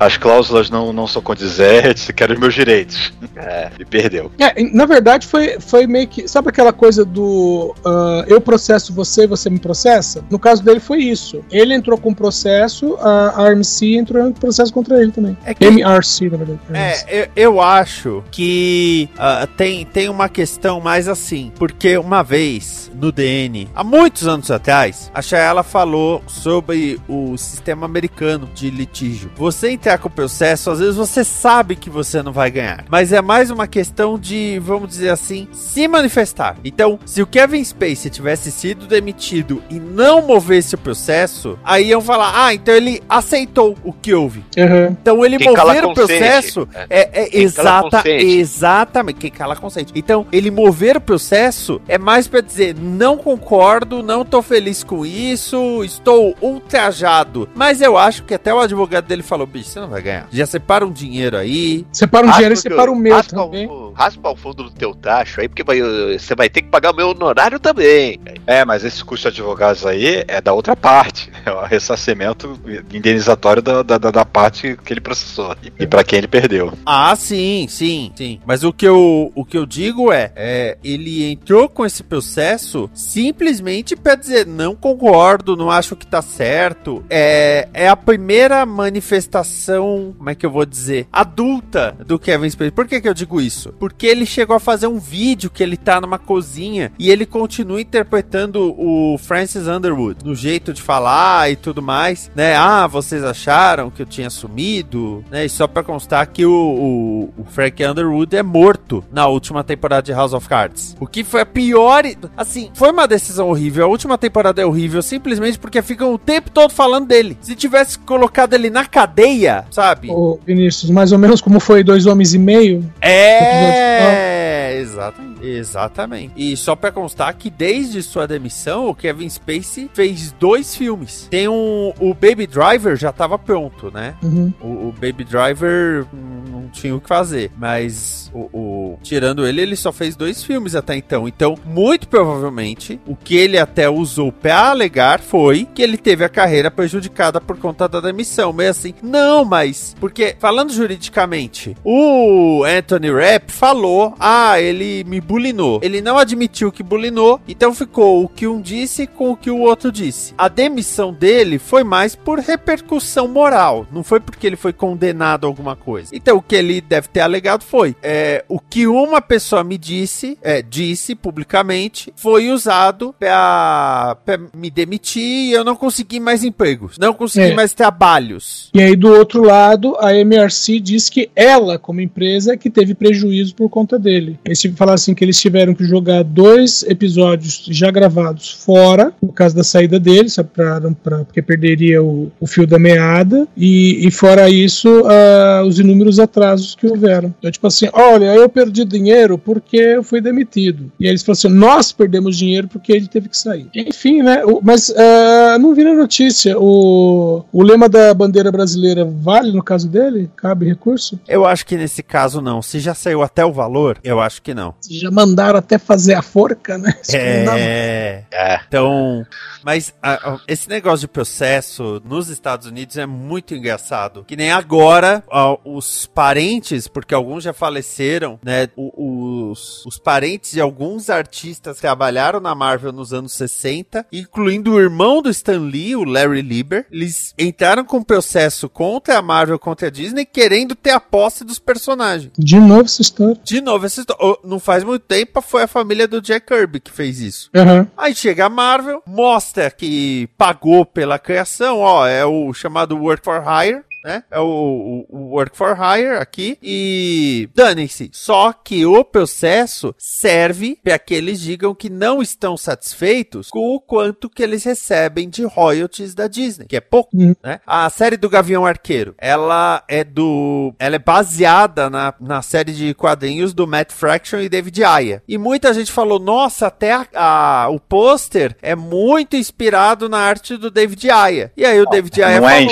as, cláusulas não, não são condizentes, quero os meus direitos. É. E perdeu. É, na verdade, foi, foi meio que. Sabe aquela coisa do ah, eu processo você, você me processa? No caso dele foi isso. Ele entrou com processo, a, a RMC entrou em processo contra ele também. É que- MRC, na verdade. É, eu, eu acho que ah, tem, tem uma questão mais assim, porque uma vez no DN, há muitos anos atrás, a Chayala falou sobre o sistema americano de litígio. Você entrar com o processo, às vezes você sabe que você não vai ganhar, mas é mais uma questão de, vamos dizer assim, se manifestar. Então, se o Kevin Spacey tivesse sido demitido e não movesse o processo, aí iam falar, ah, então ele aceitou o que houve. Uhum. Então ele Quem mover o processo É. é, é exata, exatamente quem cala consente. Então ele mover o processo é mais pra dizer não concordo, não tô feliz com isso, estou ultrajado. Mas eu acho que até o advogado dele falou, bicho, você não vai ganhar. Já separa um dinheiro aí. Separa um dinheiro e separa o meu raspa também. O, raspa o fundo do teu tacho aí, porque vai- você vai ter que pagar o meu honorário também. É, mas esse custo de advogados aí é da outra parte. É o ressarcimento indenizatório da, da, da- da parte que ele processou. E, e para quem ele perdeu. Ah, sim, sim, sim. Mas o que eu, o que eu digo é, é, ele entrou com esse processo simplesmente pra dizer não concordo, não acho que tá certo. É, é a primeira manifestação, como é que eu vou dizer, adulta do Kevin Spacey. Por que que eu digo isso? Porque ele chegou a fazer um vídeo que ele tá numa cozinha e ele continua interpretando o Francis Underwood no jeito de falar e tudo mais, né? Ah, vocês acharam que eu tinha sumido, né? E só pra constar que o, o, o Frank Underwood é morto na última temporada de House of Cards. O que foi a pior. Assim, foi uma decisão horrível. A última temporada é horrível simplesmente porque ficam o tempo todo falando dele. Se tivesse colocado ele na cadeia, sabe? Ô, Vinícius, mais ou menos como foi Dois Homens e Meio. É, exatamente. Exatamente. E só pra constar que desde sua demissão, o Kevin Spacey fez dois filmes. Tem um. O Baby Driver já tava pronto, né? Uhum. O, o Baby Driver hum, não tinha o que fazer. Mas o, o- tirando ele, ele só fez dois filmes até então. Então, muito provavelmente, o que ele até usou pra alegar foi que ele teve a carreira prejudicada por conta da demissão. Meio assim, não, mas. Porque, falando juridicamente, o Anthony Rapp falou: ah, ele me bulinou. Ele não admitiu que bulinou, então ficou o que um disse com o que o outro disse. A demissão dele foi mais por repercussão moral, não foi porque ele foi condenado a alguma coisa. Então o que ele deve ter alegado foi: é, o que uma pessoa me disse, é, disse publicamente, foi usado pra me demitir e eu não consegui mais empregos, não consegui É. mais trabalhos. E aí, do outro lado, a MRC diz que ela, como empresa, é que teve prejuízo por conta dele. Eles falaram assim que eles tiveram que jogar dois episódios já gravados fora, por causa da saída dele, pra, pra- porque perderia o, o fio da meada. E, e fora isso, ah, os inúmeros atrasos que houveram. Então, tipo assim, olha, eu, perdido dinheiro porque eu fui demitido. E aí eles falaram assim: nós perdemos dinheiro porque ele teve que sair. Enfim, né? Mas ah, não vi na notícia. O, o lema da bandeira brasileira vale no caso dele? Cabe recurso? Eu acho que nesse caso não. Se já saiu até o valor, eu acho que não. Já mandaram até fazer a forca, né? Isso. É. É. Então, mas a- a- esse negócio de processo nos Estados Unidos é muito engraçado. Que nem agora ó, os parentes, porque alguns já faleceram, né? o- Os, os parentes de alguns artistas que trabalharam na Marvel nos anos 60, incluindo o irmão do Stan Lee, o Larry Lieber, eles entraram com processo contra a Marvel, contra a Disney, querendo ter a posse dos personagens. De novo essa história. De novo, essa história. Não faz muito tempo, foi a família do Jack Kirby que fez isso. Aham. Aí chega a Marvel, mostra que pagou pela criação, ó, é o chamado Work for Hire. Né? É o, o- o Work for Hire aqui. E danem-se. Só que o processo serve para que eles digam que não estão satisfeitos com o quanto que eles recebem de royalties da Disney, que é pouco. Hum. Né? A série do Gavião Arqueiro, ela é do. Ela é baseada na, na série de quadrinhos do Matt Fraction e David Ayer. E muita gente falou: nossa, até a- a- o pôster é muito inspirado na arte do David Ayer. E aí o David Ayer Não é falou.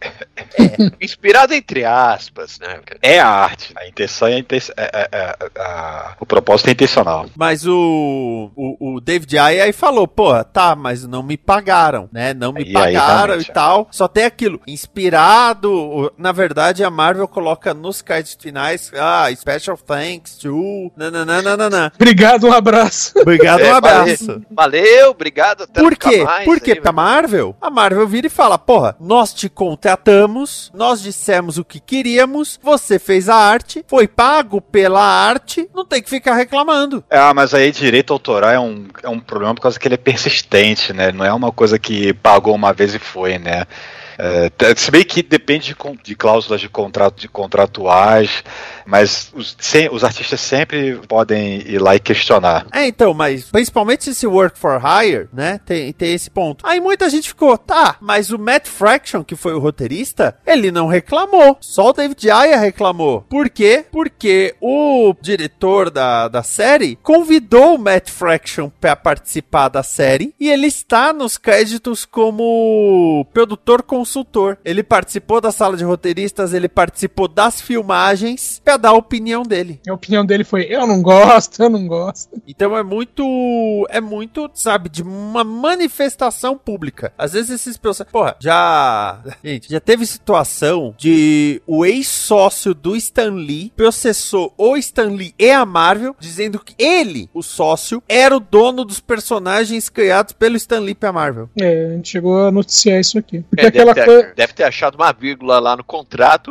inspirado, Inspirado entre aspas, né? é a arte. A intenção é, a inten- é- é- é- a- o propósito é intencional. Mas o, o, o David Ayer aí falou, pô, tá, mas não me pagaram, né? Não me E aí, pagaram realmente, e é. tal. Só tem aquilo, inspirado. Na verdade, a Marvel coloca nos créditos finais, ah, special thanks to. Nananana. Obrigado, um abraço. Obrigado, um É, abraço. Valeu, valeu, obrigado. Até Por quê? mais, Porque aí, pra Marvel, a Marvel vira e fala: porra, nós te contratamos, nós dissemos o que queríamos, você fez a arte, foi pago pela arte, não tem que ficar reclamando. Ah, mas aí direito autoral é um, é um problema por causa que ele é persistente, né? Não é uma coisa que pagou uma vez e foi, né? É, se bem que depende de, de cláusulas de contrato de contratuais, mas os, sem- os artistas sempre podem ir lá e questionar. É, então, mas principalmente esse work for hire, né? Tem, tem esse ponto. Aí muita gente ficou, tá, mas o Matt Fraction, que foi o roteirista, ele não reclamou. Só o David Ayer reclamou. Por quê? Porque o diretor da, da série convidou o Matt Fraction pra participar da série e ele está nos créditos como produtor consultor. Ele participou da sala de roteiristas, ele participou das filmagens pra dar a opinião dele. A opinião dele foi: eu não gosto, eu não gosto. Então é muito. É muito, sabe, de uma manifestação pública. Às vezes esses processos. Porra, já. Gente, já teve situação de o ex-sócio do Stan Lee processou o Stan Lee e a Marvel, dizendo que ele, o sócio, era o dono dos personagens criados pelo Stan Lee pra Marvel. É, a gente chegou a noticiar isso aqui. Porque É, aquela deve, coisa. ter, deve ter achado uma vírgula lá no contrato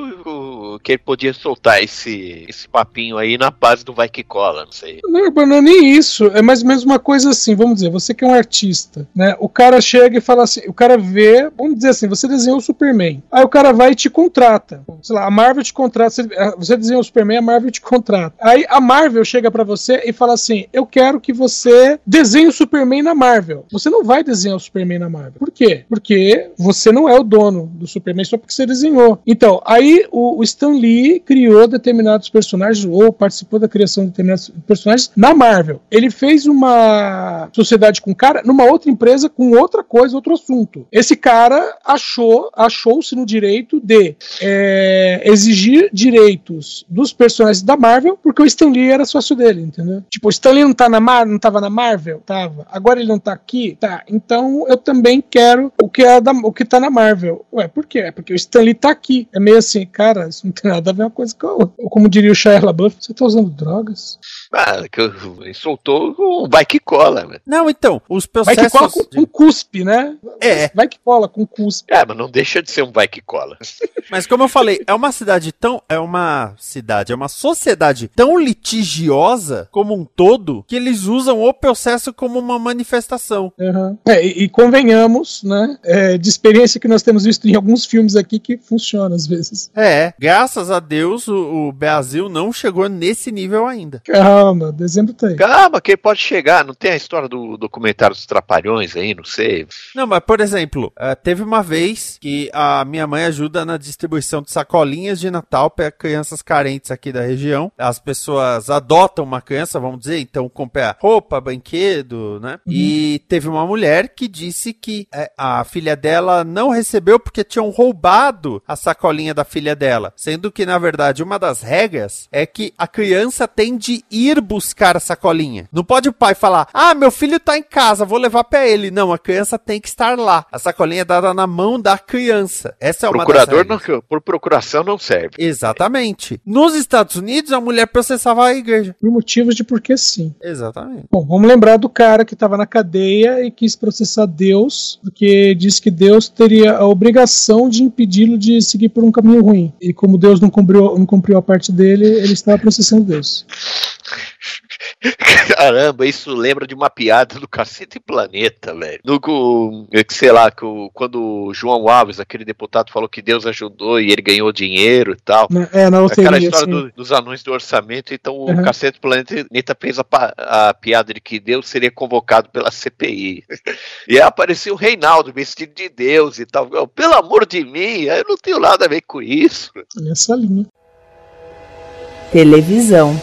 que ele podia soltar esse, esse papinho aí na base do vai que cola, não sei. Não, não é nem isso. É mais ou menos uma coisa assim, vamos dizer, você que é um artista, né? O cara chega e fala assim, o cara vê, vamos dizer assim, você desenhou o Superman. Aí o cara vai e te contrata. Sei lá, a Marvel te contrata, você, você desenhou o Superman, a Marvel te contrata. Aí a Marvel chega pra você e fala assim: "Eu quero que você desenhe o Superman na Marvel". Você não vai desenhar o Superman na Marvel. Por quê? Porque você não é o dono do Superman só porque você desenhou. Então, aí o, o Stan Lee criou determinados personagens ou participou da criação de determinados personagens na Marvel. Ele fez uma sociedade com cara numa outra empresa com outra coisa, outro assunto. Esse cara achou, achou-se no direito de é, exigir direitos dos personagens da Marvel porque o Stan Lee era sócio dele, entendeu? Tipo, o Stan Lee não tá na Mar não tava na Marvel? Tava. Agora ele não tá aqui? Tá. Então eu também quero o que, é da, o que tá na Marvel. Ué, por quê? É porque o Stan Lee tá aqui. É meio assim, cara, isso não tem nada a ver uma coisa com a outra. Ou como diria o Shia LaBeouf, você tá usando drogas? Ah, que eu- ele soltou o vai que cola, velho. Não, então, os Vai processos. que cola com, com cuspe, né? É. Vai que cola com cuspe. É, mas não deixa de ser um vai que cola. Mas como eu falei, é uma cidade tão. É uma cidade, é uma sociedade tão litigiosa como um todo que eles usam o processo como uma manifestação. Uhum. É, e, e convenhamos, né? é, de experiência que nós temos temos visto em alguns filmes aqui que funciona às vezes. É, graças a Deus o, o Brasil não chegou nesse nível ainda. Calma, dezembro tem. Calma, que pode chegar. Não tem a história do documentário dos Trapalhões aí, não sei. Não, mas por exemplo, eh, teve uma vez que a minha mãe ajuda na distribuição de sacolinhas de Natal para crianças carentes aqui da região. As pessoas adotam uma criança, vamos dizer, então compra roupa, brinquedo, né? E teve uma mulher que disse que eh, a filha dela não recebeu porque tinham roubado a sacolinha da filha dela, sendo que na verdade uma das regras é que a criança tem de ir buscar a sacolinha. Não pode o pai falar: "Ah, meu filho tá em casa, vou levar pra ele". Não, a criança tem que estar lá. A sacolinha é dada na mão da criança. Essa é uma Procurador das regras. não, por procuração não serve. Exatamente. Nos Estados Unidos, a mulher processava a igreja. Por motivos de porque sim. Exatamente. Bom, vamos lembrar do cara que estava na cadeia e quis processar Deus, porque disse que Deus teria a obrigação de impedi-lo de seguir por um caminho ruim. E como Deus não cumpriu, não cumpriu a parte dele, ele estava processando Deus. Caramba, isso lembra de uma piada do Cacete Planeta, velho. No, com- que, sei lá, que o- quando o João Alves, aquele deputado, falou que Deus ajudou e ele ganhou dinheiro e tal. É, na Aquela loteria, história assim. do- dos anões do orçamento, então o Uhum. Cacete Planeta fez a, a piada de que Deus seria convocado pela CPI. e aí apareceu o Reinaldo vestido de Deus e tal. Pelo amor de mim, eu não tenho nada a ver com isso. Nessa linha. Televisão.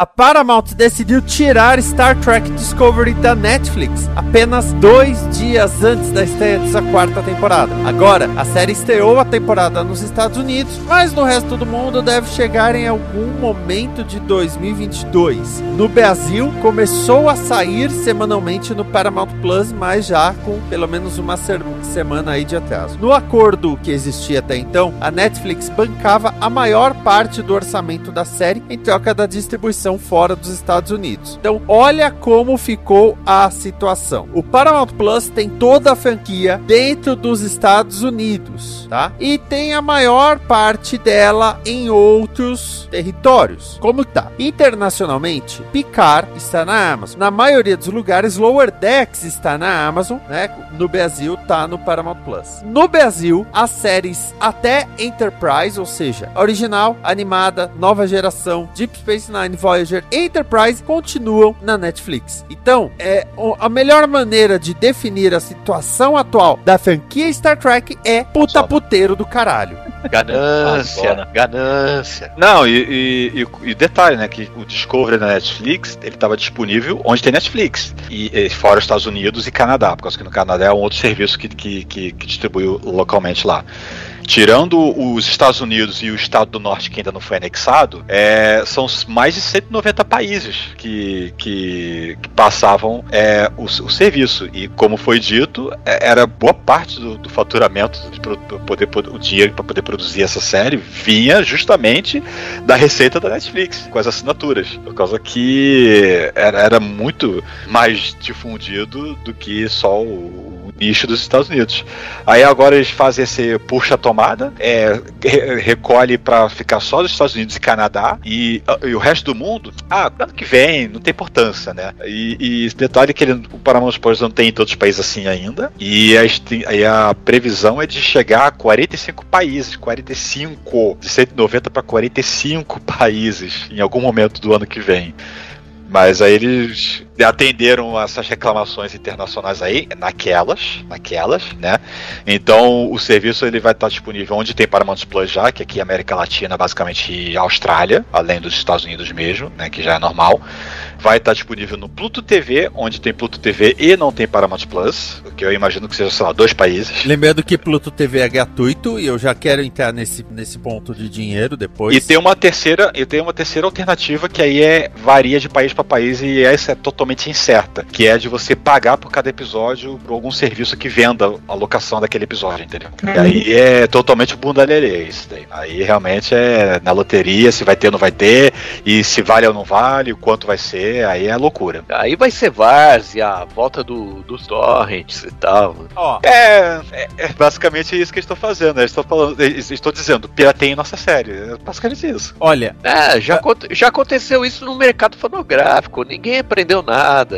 A Paramount decidiu tirar Star Trek Discovery da Netflix apenas dois dias antes da estreia dessa quarta temporada. Agora, a série estreou a temporada nos Estados Unidos, mas no resto do mundo deve chegar em algum momento de 2022. No Brasil, começou a sair semanalmente no Paramount Plus, mas já com pelo menos uma semana aí de atraso. No acordo que existia até então, a Netflix bancava a maior parte do orçamento da série em troca da distribuição fora dos Estados Unidos. Então, olha como ficou a situação. O Paramount Plus tem toda a franquia dentro dos Estados Unidos, tá? E tem a maior parte dela em outros territórios. Como tá? Internacionalmente, Picard está na Amazon. Na maioria dos lugares, Lower Decks está na Amazon, né? No Brasil, tá no Paramount Plus. No Brasil, as séries até Enterprise, ou seja, original, animada, nova geração, Deep Space Nine, Voyager, Enterprise continuam na Netflix. Então, é a melhor maneira de definir a situação atual da franquia Star Trek é puta puteiro do caralho. Ganância, ganância. Não, e, e- e- e detalhe, né? Que o Discovery na Netflix, ele estava disponível onde tem Netflix. E, e fora os Estados Unidos e Canadá, por causa que no Canadá é um outro serviço que, que, que, que distribui localmente lá. Tirando os Estados Unidos e o Estado do Norte que ainda não foi anexado, é, são mais de 190 países que, que, que passavam é, o, o serviço. E como foi dito, é, era boa parte do, do faturamento de poder, o dinheiro para poder produzir essa série vinha justamente da receita da Netflix, com as assinaturas. Por causa que era, era muito mais difundido do que só o nicho dos Estados Unidos. Aí agora eles fazem esse puxa tomada, é, re- recolhe para ficar só dos Estados Unidos e Canadá e, e o resto do mundo, ah, ano que vem, não tem importância, né? E, e detalhe que ele, o Paramount Plus não tem em todos os países assim ainda. E a, aí a previsão é de chegar a 45 países, 45, de 190 para 45 países em algum momento do ano que vem. Mas aí eles atenderam essas reclamações internacionais aí, naquelas, naquelas, né? Então o serviço ele vai estar disponível onde tem Paramount Plus já, que aqui é América Latina, basicamente e Austrália, além dos Estados Unidos mesmo, né? Que já é normal. Vai estar disponível no Pluto TV, onde tem Pluto TV e não tem Paramount Plus, o que eu imagino que seja, sei lá, dois países. Lembrando que Pluto TV é gratuito e eu já quero entrar nesse, nesse ponto de dinheiro depois. E tem uma terceira, e tem uma terceira alternativa que aí é varia de país para país e essa é totalmente incerta, que é de você pagar por cada episódio por algum serviço que venda a locação daquele episódio, entendeu? E aí é totalmente bunda lelê isso daí. Aí realmente é na loteria se vai ter ou não vai ter e se vale ou não vale, o quanto vai ser, aí é loucura. Aí vai ser várzea, a volta do, dos torrents e tal. Ó, É, é, é basicamente isso que eles estão fazendo. né? Estão falando, eles estão dizendo, pirateiem nossa série. É basicamente isso. olha, É, já, aconte- já aconteceu isso no mercado fonográfico. Ninguém aprendeu nada,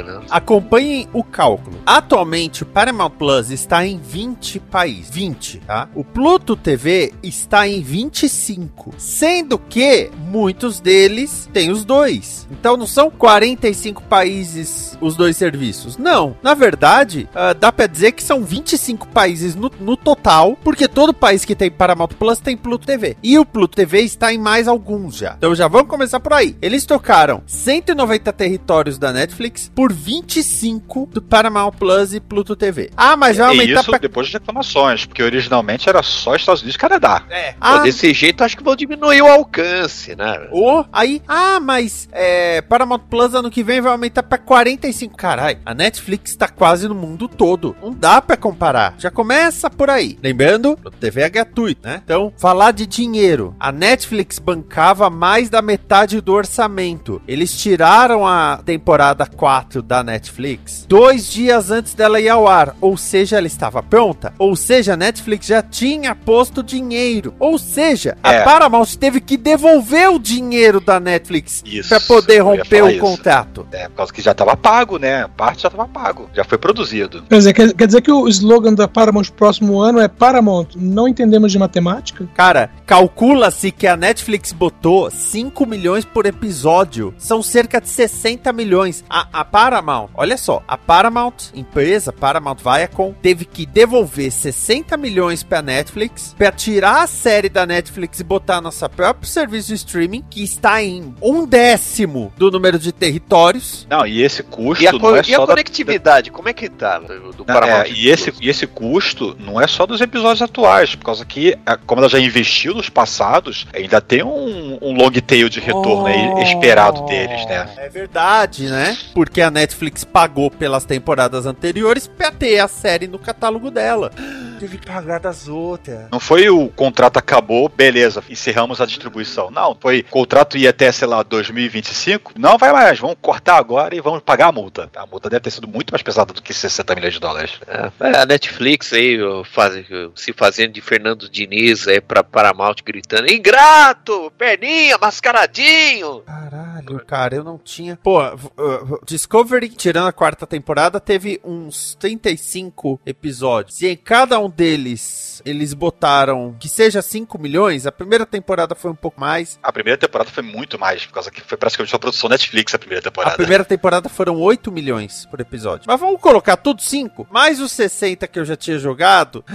não. Acompanhem o cálculo. Atualmente, o Paramount Plus está em 20 países. 20, tá? O Pluto TV está em 25. Sendo que muitos deles têm os dois. Então não são 45 países os dois serviços. Não. Na verdade, uh, dá pra dizer que são 25 países no, no total, porque todo país que tem Paramount Plus tem Pluto TV. E o Pluto TV está em mais alguns já. Então já vamos começar por aí. Eles tocaram 190 territórios da Netflix por 25 do Paramount Plus e Pluto TV. Ah, mas vai E aumentar isso pra... depois de reclamações, porque originalmente era só Estados Unidos e Canadá. É. Pô, Ah, desse jeito, acho que vão diminuir o alcance, né? Ô, aí, ah, mas é, Paramount Plus ano que vem vai aumentar pra 45. Carai, a Netflix tá quase no mundo todo. Não dá pra comparar. Já começa por aí. Lembrando, o TV é gratuito, né? Então, falar de dinheiro. A Netflix bancava mais da metade do orçamento. Eles tiraram a temporada 4 da Netflix dois dias antes dela ir ao ar. Ou seja, ela estava pronta. Ou seja, a Netflix já tinha posto dinheiro. Ou seja, a É. Paramount teve que devolver o dinheiro da Netflix para poder romper o isso. contrato. É, por causa que já tava pago, né? A parte já tava pago, já foi produzido. Quer dizer, quer, quer dizer que o slogan da Paramount próximo ano é Paramount, não entendemos de matemática? Cara, calcula-se que a Netflix botou 5 milhões por episódio. São cerca de 60 milhões. A, a Paramount, olha só, a Paramount, empresa Paramount Viacom, teve que devolver 60 milhões pra Netflix pra tirar a série da Netflix e botar nosso próprio serviço de streaming, que está em um décimo do número de territórios. Não, e esse custo E a, não co- é e a só da- conectividade, como é que tá? Do Não, Paramount é, e, esse, e esse custo não é só dos episódios atuais, por causa que, a- como ela já investiu nos passados, ainda tem um, um long tail de retorno aí esperado deles, né? É verdade, né? Porque a Netflix pagou pelas temporadas anteriores pra ter a série no catálogo dela. Teve que pagar das outras. Não foi o contrato acabou, beleza, encerramos a distribuição. Não, foi o contrato ia até, sei lá, 2025. Não vai mais, vamos cortar agora e vamos pagar a multa. A multa deve ter sido muito mais pesada do que 60 milhões de dólares. É, a Netflix aí faz, se fazendo de Fernando Diniz aí pra Paramount gritando: Ingrato! Perninha, mascaradinho! Caralho, cara, eu não tinha. Pô, Discovery, tirando a quarta temporada, teve uns 35 episódios. E em cada um deles, eles botaram que seja 5 milhões. A primeira temporada foi um pouco mais. A primeira temporada foi muito mais, por causa que foi praticamente uma produção Netflix a primeira temporada. A primeira temporada foram 8 milhões por episódio. Mas vamos colocar tudo 5, mais os 60 que eu já tinha jogado.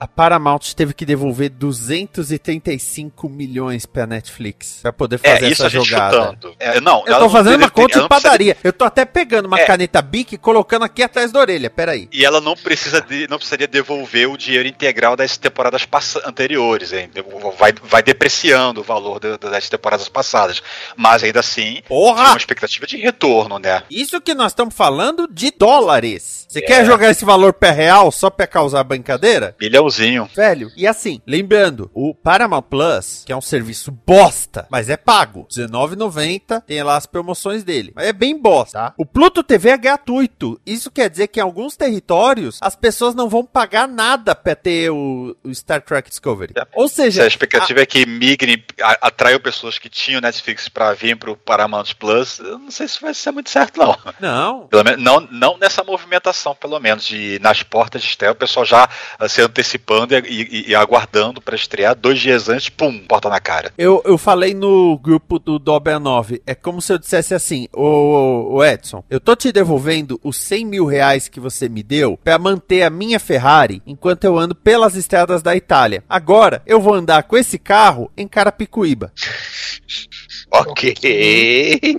A Paramount teve que devolver 235 milhões pra Netflix pra poder fazer É, isso essa a gente jogada. chutando. É, não, Eu tô não fazendo uma conta de não precisa padaria. Eu tô até pegando uma É. caneta Bic e colocando aqui atrás da orelha. Peraí. E ela não precisa de, não precisaria devolver o dinheiro integral das temporadas anteriores, hein? Vai, vai depreciando o valor das temporadas passadas. Mas ainda assim, tinha Porra! uma expectativa de retorno, né? Isso que nós estamos falando de dólares. Você É. quer jogar esse valor pé real só pra causar brincadeira? Milhãozinho. Velho, e assim, lembrando, o Paramount Plus, que é um serviço bosta, mas é pago, R$19,90, tem lá as promoções dele, mas é bem bosta, tá? O Pluto TV é gratuito, isso quer dizer que em alguns territórios as pessoas não vão pagar nada pra ter o, o Star Trek Discovery. É. Ou Se seja, a expectativa é que migrem, a- atraiam pessoas que tinham Netflix pra vir pro Paramount Plus, eu não sei se vai ser muito certo, não. não, Pelo menos, não, não nessa movimentação, pelo menos, de nas portas de estreia, o pessoal já ah, se antecipando e, e- e aguardando pra estrear, dois dias antes, pum, porta na cara. Eu, eu falei no grupo do Dobra 9, é como se eu dissesse assim, ô, ô Edson, eu tô te devolvendo os 100 mil reais que você me deu pra manter a minha Ferrari enquanto eu ando pelas estradas da Itália. Agora, eu vou andar com esse carro em Carapicuíba. Ok.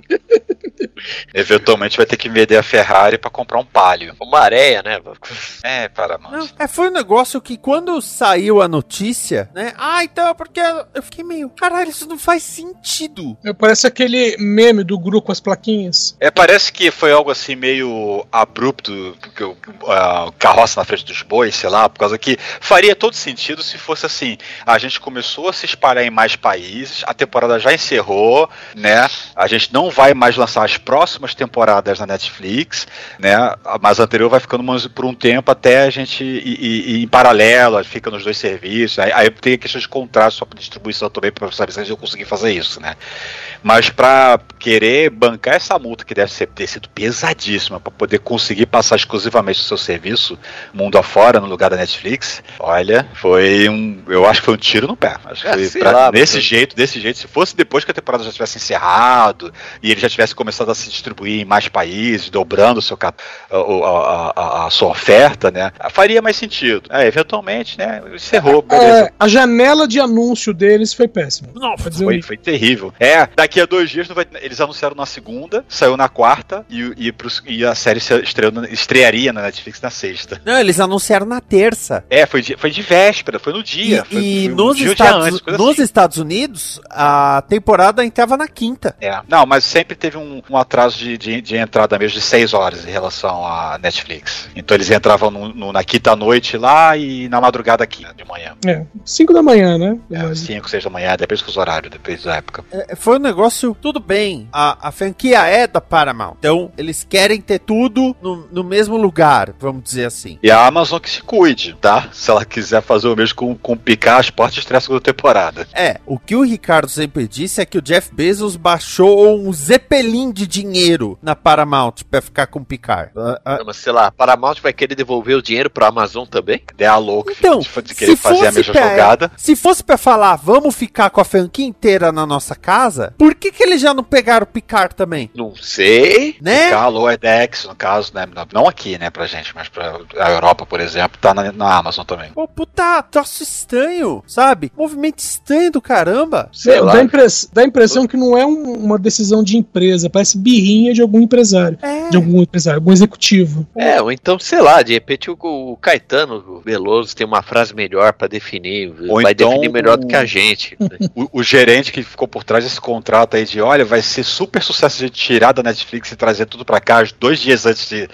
Eventualmente vai ter que vender a Ferrari pra comprar um palio. Uma areia, né? É, Paramount. Não, é, foi um negócio que quando saiu a notícia, né? Ah, então é porque eu fiquei meio, caralho, isso não faz sentido. Parece aquele meme do grupo com as plaquinhas. É, parece que foi algo assim meio abrupto, porque o a carroça na frente dos bois, sei lá, por causa que faria todo sentido se fosse assim. A gente começou a se espalhar em mais países, a temporada já encerrou, acabou, né? A gente não vai mais lançar as próximas temporadas na Netflix, né? Mas a anterior vai ficando por um tempo até a gente ir em paralelo, fica nos dois serviços. Aí, aí tem a questão de contrato só para distribuição também, para saber se a gente conseguir fazer isso, né? Mas para querer bancar essa multa que deve ser, ter sido pesadíssima para poder conseguir passar exclusivamente o seu serviço mundo afora no lugar da Netflix, olha, foi um, eu acho que foi um tiro no pé. Acho É, que sei pra- lá, nesse jeito, desse jeito, se fosse depois que a temporada já tivesse encerrado e ele já tivesse começado a se distribuir em mais países, dobrando o seu a, a- a- a sua oferta, né, faria mais sentido. É, eventualmente, né, encerrou, beleza. É, a janela de anúncio deles foi péssima. Não, Foi, o- foi terrível. É, daqui a dois dias não vai- eles anunciaram na segunda, saiu na quarta e, e, pros- e a série se estreou estrearia na Netflix na sexta. Não, eles anunciaram na terça. É, foi de, foi de véspera, foi no E, dia. foi, e foi um nos, Estados, nos assim. Estados Unidos, a temporada entrava na quinta. É. Não, mas sempre teve um, um atraso de, de, de entrada mesmo de seis horas em relação à Netflix. Então eles entravam no- no- na quinta noite lá e na madrugada aqui, de manhã. É, 5 da manhã, né? É, 5, 6 da manhã, depende dos horários, depende da época. É, foi um negócio, tudo bem. A, a franquia é da Paramount. Então, eles querem ter tudo no, no mesmo lugar, vamos dizer assim. E a Amazon que se cuide, tá? Se ela quiser fazer o mesmo com, com picar as portas estreia a segunda temporada. É, o que o Ricardo sempre disse é que o Jeff Bezos baixou um zeppelin de dinheiro na Paramount pra ficar com o Picard. Ah, ah, Não, mas sei lá, a Paramount vai querer devolver o dinheiro pra Amazon também? Ideia louca Então, de, querer fazer a fosse mesma pra- jogada. Se fosse pra falar, vamos ficar com a franquia inteira na nossa casa, por que que eles já não pegaram o Picard também? Não sei. Né? A Lower Decks, no caso, né? Não aqui, né, pra gente, mas pra a Europa, por exemplo, tá na, na Amazon também. Pô, puta, troço estranho, sabe? Movimento estranho do caramba. Sei dá, lá. impress- dá a impressão que não é um- uma decisão de empresa, parece birrinha de algum empresário. É. De algum empresário, algum executivo. É, ou então, sei lá, de repente o, o Caetano Veloso tem uma frase melhor pra definir, Ou vai então definir melhor do que a gente. né? O, o gerente que ficou por trás desse contrato aí de, olha, vai ser super sucesso de tirar da Netflix e trazer tudo pra cá dois dias antes de,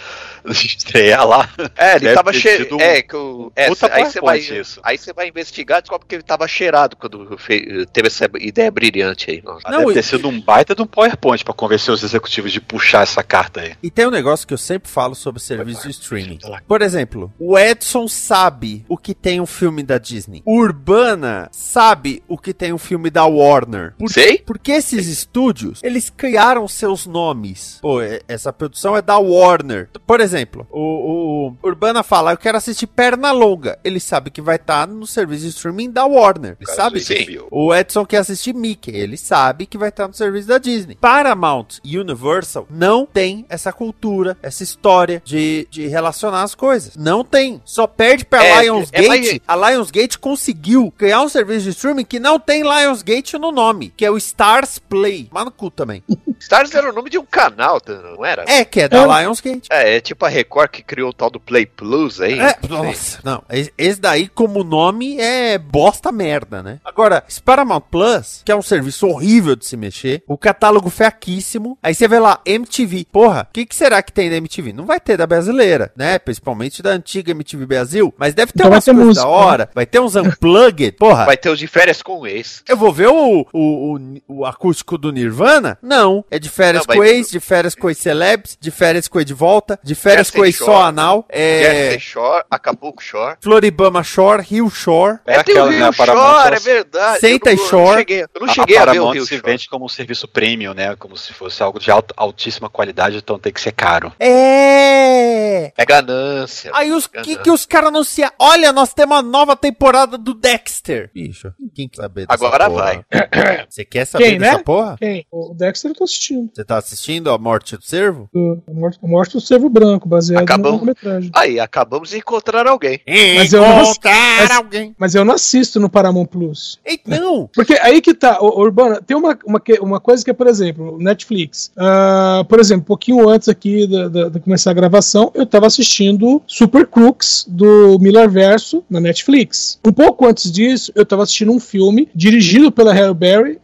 de estrear lá. É, ele tava cheirado. um É, que o. É, puta aí você vai. Isso. Aí você vai investigar e descobre que ele tava cheirado quando fe- teve essa ideia brilhante aí. Não, Deve e- ter sido um baita de um PowerPoint pra convencer os executivos de puxar essa carta aí. E tem um negócio que eu sempre falo sobre serviço de streaming. Por exemplo, o Edson sabe o que tem um filme da Disney. O Urbana sabe o que tem um filme da Warner. Por Sei? Porque esses estúdios, eles criaram seus nomes. Pô, essa produção é da Warner. Por exemplo, o, o Urbana fala, eu quero assistir Pernalonga. Ele sabe que vai estar no serviço de streaming da Warner. Ele sabe sim. O Edson quer assistir Mickey. Ele sabe que vai estar no serviço da Disney. Paramount e Universal não tem essa cultura, essa história de, de relacionar as coisas. Não tem. Só perde pra É, Lionsgate. é mais- A Lionsgate conseguiu criar um serviço de streaming que não tem Lionsgate no nome, que é o Stars Play. Mas no cu também. Stars era o nome de um canal, tá, não era? É, que é da Lionsgate. É, é tipo a Record que criou o tal do Play Plus aí. É, nossa, não, esse- daí como nome é bosta merda, né? Agora, esse Paramount Plus, que é um serviço horrível de se mexer, o catálogo fraquíssimo, aí você vê lá, MTV, porra, o que, que será que tem da MTV? Não vai ter da brasileira, né? Principalmente da antiga MTV Brasil, mas deve ter Então umas ter coisas música, da hora, vai ter uns unplugged, porra. Vai ter os de férias com o ex. Eu vou ver o, o, o, o acústico do Nirvana? Não. É de férias Não, com ex, de férias com ex celebs, de férias com ex de volta, de férias Jersey com só Shore. anal, é, Jersey Shore, Acapulco Shore. Floribama Shore, Rio Shore. É, tem o aquela, Rio né, a Shore, é verdade. Senta eu e não, eu Shore. não cheguei, eu não A- cheguei a a, ver o Rio se Shore. vende como um serviço premium, né? Como se fosse algo de altíssima qualidade, então tem que ser caro. É! É ganância. Aí os que, ganância. que os caras anunciam? Olha, nós temos uma nova temporada do Dexter. Bicho, quem quer saber dessa Agora porra? vai. Você quer saber Quem, dessa né? porra? Quem? O Dexter eu tô assistindo. Você tá assistindo a Morte do Servo? A morte, a morte do Cervo Branco, baseado Acabamos. no metragem. Aí, acabamos de encontrar alguém. Mas eu não- Encontrar mas- alguém. Mas eu não assisto no Paramount Plus. Então, Porque aí que tá, Urbana, tem uma, uma, uma coisa que é, por exemplo, Netflix. Ah, por exemplo, um pouquinho antes aqui da, da- de começar a gravação, eu tava assistindo Super Crooks do Miller Verso na Netflix. Um pouco antes disso, eu tava assistindo um filme dirigido pela Hale Berry,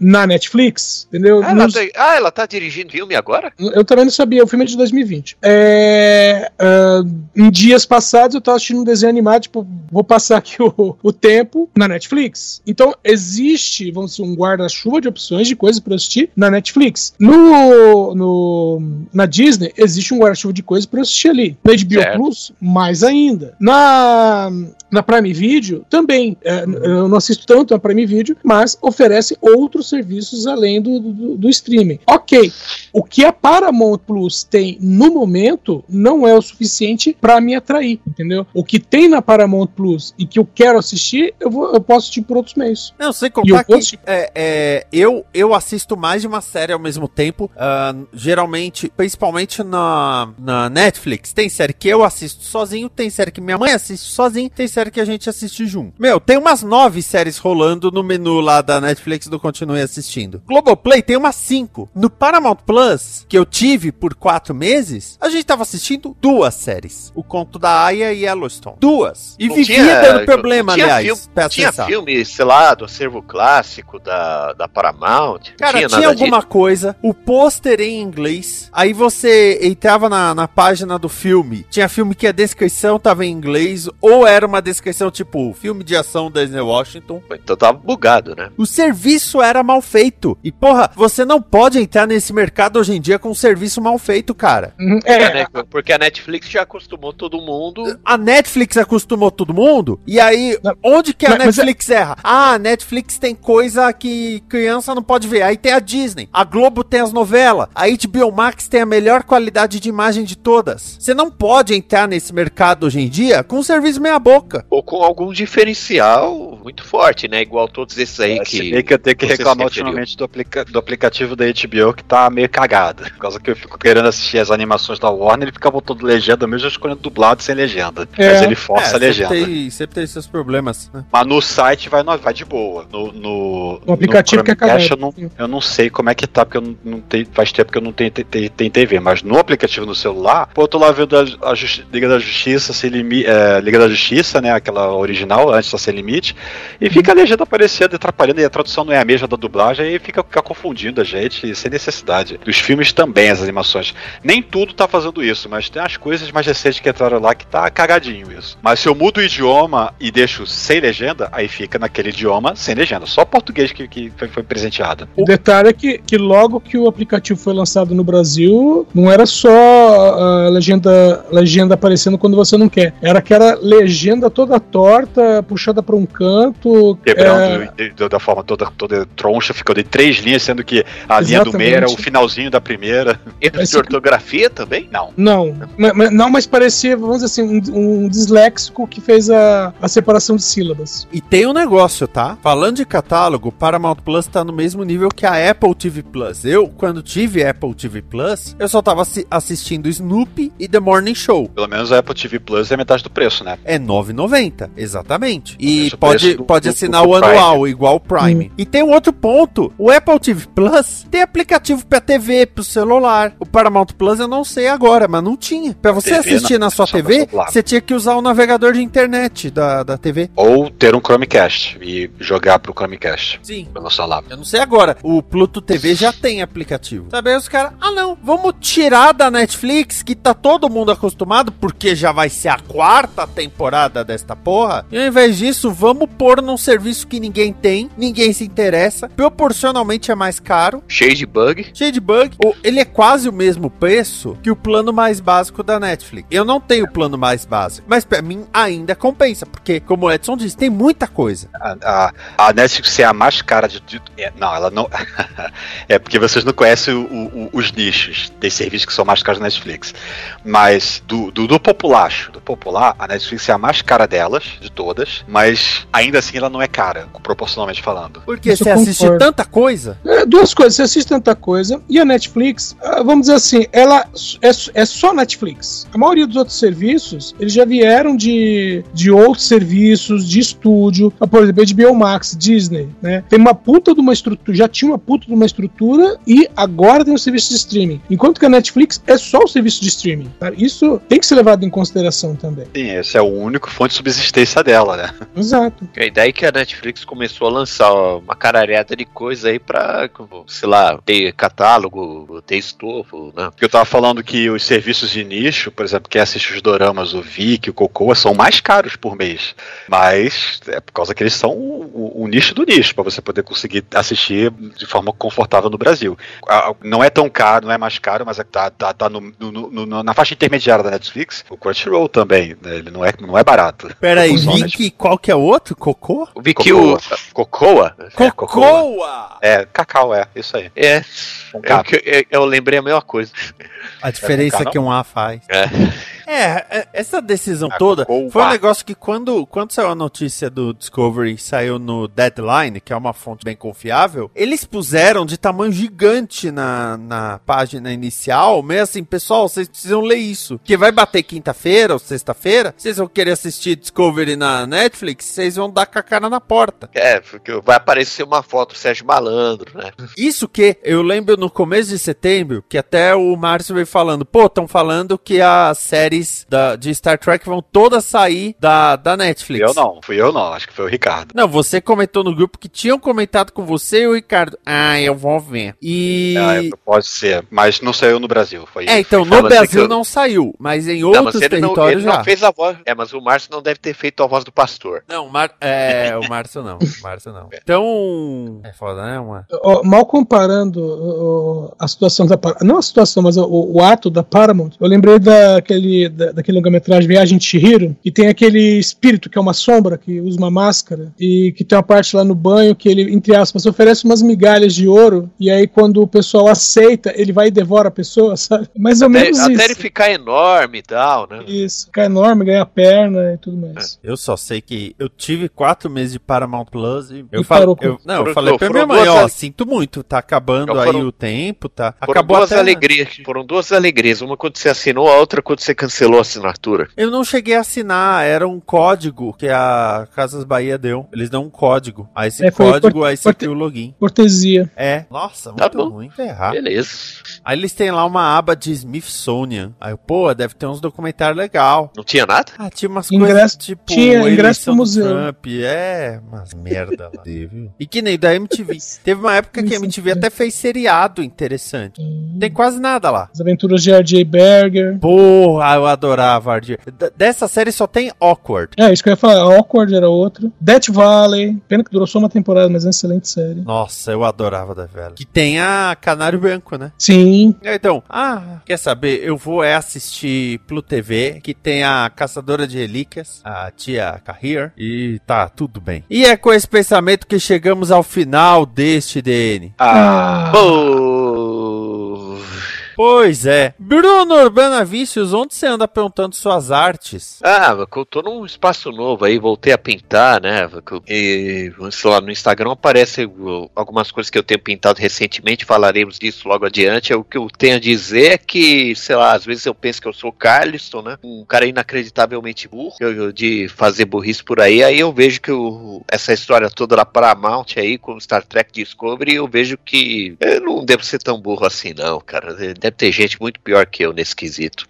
na Netflix. Entendeu? Ah, ela Nos- tá, ah, ela tá dirigindo filme agora? eu também não sabia, o filme é de 2020. É, é, ah, em dias passados eu tava assistindo um desenho animado, tipo, vou passar aqui o, o tempo na Netflix. Então existe, vamos dizer, um guarda-chuva de opções de coisas para assistir na Netflix. No, no, na Disney existe um guarda-chuva de coisas para assistir ali. Na HBO Certo. Plus, mais ainda. Na, na Prime Video, também. É, eu não assisto tanto a Prime Video, mas oferece outros serviços além do, do, do streaming. Ok, o que a Paramount Plus tem no momento não é o suficiente para me atrair, entendeu? O que tem na Paramount Plus e que eu quero assistir, eu, vou, eu posso assistir por outros meios. Não, sem contar o que post- é, é, eu, eu assisto mais de uma série ao mesmo tempo. ah, geralmente, principalmente na, na Netflix. Tem série que eu assisto sozinho, tem série que minha mãe assiste sozinho, tem série que a gente assiste junto. Meu, tem umas nove séries rolando no menu lá da Netflix do Continue Assistindo. Globoplay tem umas cinco. No Paramount Plus, que eu tive por quatro meses, a gente tava assistindo duas séries. O Conto da Aya e Yellowstone. Duas. E Não vivia tinha- dando problema, tinha aliás, filme- Tinha acessar. filme, sei lá, do acervo clássico da, da Paramount. Cara, tinha, nada alguma coisa, o pôster em inglês, aí você entrava na, na página do filme, tinha filme que a descrição tava em inglês, ou era uma descrição tipo, filme de ação da Disney Washington. Então tava bugado, né? O serviço era mal feito. E porra, você não pode entrar nesse mercado hoje em dia com um serviço mal feito, cara. É, É, né? Porque a Netflix já acostumou todo mundo. A Netflix acostumou todo mundo, e aí, Não, onde que a mas- mas Netflix erra? Ah, a Netflix tem coisa que criança não pode ver. Aí tem a Disney, a Globo tem as novelas, a HBO Max tem a melhor qualidade de imagem de todas. Você não pode entrar nesse mercado hoje em dia com um serviço meia boca. Ou com algum diferencial muito forte, né? Igual todos esses aí É, se que. bem que eu tenho que se reclamar ultimamente do, aplica- do aplicativo da HBO que tá meio cagado. Por causa que eu fico querendo assistir as animações da Warner, ele fica botando legenda mesmo, escolhendo dublado sem legenda. É. Mas ele força a sempre legenda. tem, sempre tem seus problemas, né? Mas no site vai, no- vai de boa. No, no, o aplicativo que é eu não, eu não sei como é que tá, porque eu não, não tenho, faz tempo que eu não tenho, te- te- tenho TV. Mas no aplicativo no celular, pô, eu tô lá vendo a, a Justi- Liga da Justiça, sem limi, é, Liga da Justiça, né? Aquela original, antes da Sem Limite. E fica a legenda aparecendo e atrapalhando, e a tradução não é a mesma da dublagem, aí fica, fica confundindo a gente, sem necessidade. Os filmes também, as animações. Nem tudo tá fazendo isso, mas tem as coisas mais recentes que entraram lá que tá cagadinho isso. Mas se eu mudo o idioma e deixo sem legenda, aí fica naquele idioma sem legenda. Só português que, que foi, foi presenteado. O detalhe é que, que logo que o aplicativo foi lançado no Brasil, não era só a legenda, legenda aparecendo quando você não quer. Era que era legenda toda torta, puxada para um canto. Quebrando é, da forma toda, toda troncha, ficou de três linhas, sendo que a linha do meio era o Exatamente. finalzinho da primeira. Erro Esse- de ortografia também? Não. Não, ma- ma- não, mas parecia, vamos dizer assim, um, um disléxico que fez a, a separação de sílabas. E tem um negócio, tá? Falando de catálogo, o Paramount Plus tá no mesmo nível que a Apple TV Plus. Eu, quando tive Apple TV Plus, eu só tava assi- assistindo Snoopy e The Morning Show. Pelo menos a Apple TV Plus é metade do preço, né? É 9,90, exatamente. E pode, do- pode do- assinar do o Prime. anual, igual o Prime. E tem um outro ponto: o Apple TV Plus tem aplicativo pra TV, pro celular. O Paramount Plus eu não sei agora, mas não tinha. Pra você TV assistir não, na sua TV, você tinha que usar o navegador de internet da, da TV. Ou ter um Chromecast e jogar pro Chromecast Sim. pelo celular. Eu não sei agora. O Pluto TV já tem aplicativo. Sabe aí os caras, ah não, vamos tirar da Netflix, que tá todo mundo acostumado, porque já vai ser a quarta temporada desta porra. E ao invés disso, vamos pôr num serviço que ninguém tem, ninguém se interessa, proporcionalmente é mais caro. Cheio de bug. Cheio de bug, O- ele é quase o mesmo preço que o plano mais básico da Netflix. Eu não tenho o plano mais básico, mas pra mim ainda compensa, porque, como o Edson disse, tem muita coisa. A, a, a Netflix é a mais cara de. de- é, não, ela não. é porque vocês não conhecem o- o- os nichos de serviços que são mais caros da Netflix. Mas do, do, do populacho, do popular, a Netflix é a mais cara delas, de todas. Mas ainda assim ela não é cara, proporcionalmente falando. Porque Isso você assiste concordo. tanta coisa. É, duas coisas, você assiste tanta coisa, e a Netflix, ah, vamos dizer assim, ela é, é só Netflix. A maioria dos outros serviços, eles já vieram de, de outros serviços, de estúdio, por exemplo, HBO Max, Disney, né? Tem uma puta de uma estrutura, já tinha uma puta de uma estrutura, e agora tem um serviço de streaming. Enquanto que a Netflix é só o serviço de streaming. tá? Isso tem que ser levado em consideração também. Sim, esse é o único fonte de subsistência dela, né? Exato. É daí que a Netflix começou a lançar uma caralhada de coisa aí pra sei lá, ter catálogo, ter estofo, né? Porque eu tava falando que os serviços de nicho, por exemplo, quem assiste os doramas, o Viki, o Cocoa, são mais caros por mês. Mas é por causa que eles são o, o nicho do nicho, para você poder conseguir assistir de forma confortável no Brasil. Não é tão caro, não é mais caro, mas é- tá, tá, tá no- no- no- na faixa intermediária da Netflix. O Crunchyroll também, né? ele não é, não é barato. Peraí, Só Vicky, qual que é o outro? Cocô? O Viki, o Cocoa? É, Cocoa! É, cacau, é, isso aí. É, Um eu, eu lembrei a mesma coisa. A diferença Com que um A faz. É. É, é, essa decisão A toda foi um negócio que quando, quando saiu a notícia do Discovery, saiu no Deadline, que é uma fonte bem confiável, eles puseram de tamanho gigante na, na página inicial, meio assim, pessoal, vocês precisam ler isso. Porque vai bater quinta-feira ou sexta-feira, vocês vão querer assistir Discovery na Netflix, vocês vão dar com a cara na porta. É, porque vai aparecer uma foto do Sérgio Malandro, né? Isso que eu lembro no começo de setembro, que até o Márcio veio falando, pô, estão falando que as séries da, de Star Trek vão todas sair da, da Netflix. Eu não, fui eu não, acho que foi o Ricardo. Não, você comentou no grupo que tinham comentado com você e o Ricardo. Ah, eu vou ver. E. Ah, pode ser, mas não saiu no Brasil. Foi É, então, no assim Brasil eu- não saiu, mas em Não, mas outros ele, não, territórios ele já. não fez a voz. É, mas o Márcio não deve ter feito a voz do pastor. Não, Mar... é, o Márcio não. O Márcio não. Então. É foda, né, mal comparando a situação da Paramount, não a situação, mas o, o ato da Paramount, eu lembrei daquele, da, daquele longa-metragem Viagem de Chihiro, e tem aquele espírito que é uma sombra, que usa uma máscara, e que tem uma parte lá no banho que ele, entre aspas, oferece umas migalhas de ouro, e aí quando o pessoal aceita, ele vai e devora a pessoa, sabe? Mais ou Até, menos até isso. ele ficar enorme e tal, né? Isso, ficar enorme, ganhar perna e tudo mais. Eu só sei que eu tive quatro meses de Paramount Plus e eu E com- eu- não, eu Foram- falei pra foram minha mãe, ó, sinto muito, tá acabando Então aí foram- o tempo, tá? Foram Acabou duas até. alegrias. Foram duas alegrias. Uma quando você assinou, a outra quando você cancelou a assinatura. Eu não cheguei a assinar, era um código que a Casas Bahia deu. Eles dão um código. Aí esse É, código, aí você cria o login. Cortesia. É. Nossa, Tá muito bom. ruim. Ferrar. Beleza. Aí eles têm lá uma aba de Smithsonian. Aí, eu, pô, deve ter uns documentários legal. Não tinha nada? Ah, tinha umas Ingresso- coisas tipo tinha ingresso pro museu. Trump. É, umas merda lá. viu? E que nem da MTV. Teve uma época que a MTV até fez seriado interessante. Tem quase nada lá. As aventuras de R.J. Berger. Porra, eu adorava Ardir. Dessa série só tem Awkward. É, isso que eu ia falar. Awkward era outro. Death Valley. Pena que durou só uma temporada, mas é uma excelente série. Nossa, eu adorava da velha. Que tem a Canário Branco, né? Sim. Então, ah, quer saber? Eu vou é assistir Plu TV, que tem a Caçadora de Relíquias, a tia Carrier, e tá tudo bem. E é com esse pensamento que chegamos ao final deste DN. Ah, Pô. Pois é. Bruno Urbana Vícios, onde você anda aprontando suas artes? Ah, eu tô num espaço novo aí, voltei a pintar, né? E, sei lá, no Instagram aparece uh, algumas coisas que eu tenho pintado recentemente, falaremos disso logo adiante. O que eu tenho a dizer é que, sei lá, às vezes eu penso que eu sou o Carliston, né? Um cara inacreditavelmente burro, eu- eu- de fazer burrice por aí. Aí eu vejo que o- essa história toda da Paramount aí, com Star Trek Discovery, eu vejo que eu não devo ser tão burro assim, não, cara. Deve ter gente muito pior que eu nesse quesito.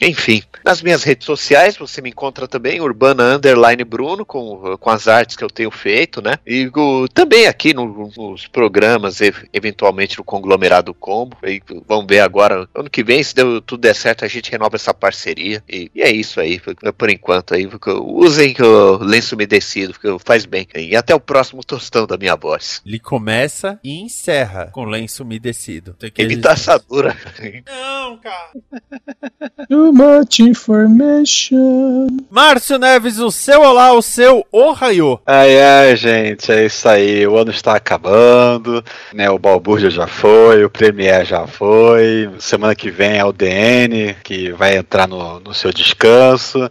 Enfim, nas minhas redes sociais você me encontra também, Urbana Underline Bruno, com, com as artes que eu tenho feito, né? E o- também aqui no- nos programas, ev- eventualmente no Conglomerado Combo. E vamos ver agora, ano que vem, se deu, tudo der certo, a gente renova essa parceria. E, e é isso aí, por enquanto aí. Usem o lenço umedecido, faz bem. E até o próximo tostão da minha voz. Ele começa e encerra com lenço umedecido. Tem que Imitaçadura. Não, cara. Too much information. Márcio Neves, o seu olá, o seu ohaiô. Ai, ai, gente, é isso aí. O ano está acabando, né? O Balbúrdia já foi, o Premiere já foi. Semana que vem é o DN, que vai entrar no, no seu descanso.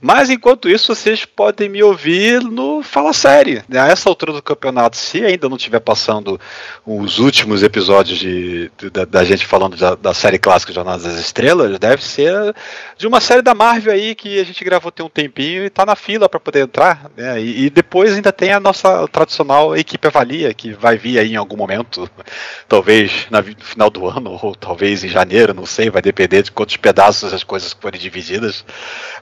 Mas enquanto isso, vocês podem me ouvir no Fala Série. A essa altura do campeonato, se ainda não estiver passando os últimos episódios de, de- da, da gente falando da da, série clássica Jornada das Estrelas deve ser de uma série da Marvel aí que a gente gravou tem um tempinho e tá na fila para poder entrar, né? E, e, depois ainda tem a nossa tradicional equipe avalia que vai vir aí em algum momento, talvez na, no final do ano ou talvez em janeiro, não sei, vai depender de quantos pedaços as coisas forem divididas.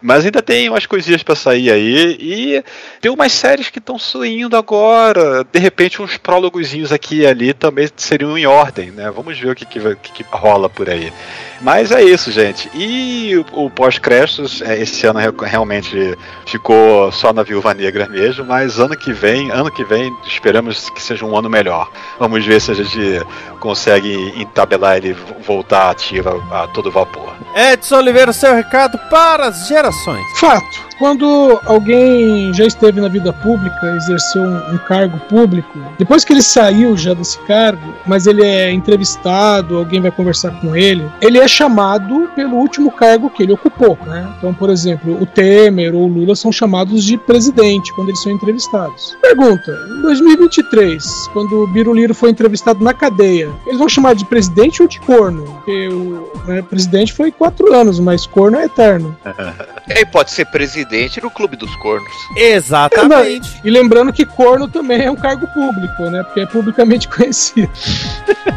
Mas ainda tem umas coisinhas para sair aí e tem umas séries que estão saindo agora. De repente uns prólogozinhos aqui e ali também seriam em ordem, né? Vamos ver o que, que, que, que rola por aí. Mas é isso, gente. E o, o pós-créditos, é, esse ano realmente ficou só na Viúva Negra mesmo, mas ano que vem, ano que vem, esperamos que seja um ano melhor. Vamos ver se a gente consegue entabelar ele voltar ativa a todo vapor. Edson Oliveira, seu recado para as gerações. Fato. Quando alguém já esteve na vida pública, exerceu um, um, cargo público, depois que ele saiu já desse cargo, mas ele é entrevistado, alguém vai conversar com ele, ele é chamado pelo último cargo que ele ocupou. Né? Então, por exemplo, o Temer ou o Lula são chamados de presidente quando eles são entrevistados. Pergunta: em 2023, quando o Biruliro foi entrevistado na cadeia, eles vão chamar de presidente ou de corno? Porque o né, presidente foi quatro anos, mas corno é eterno. Ele pode ser presidente no Clube dos Cornos. Exatamente. É, e lembrando que corno também é um cargo público, né? Porque é publicamente conhecido.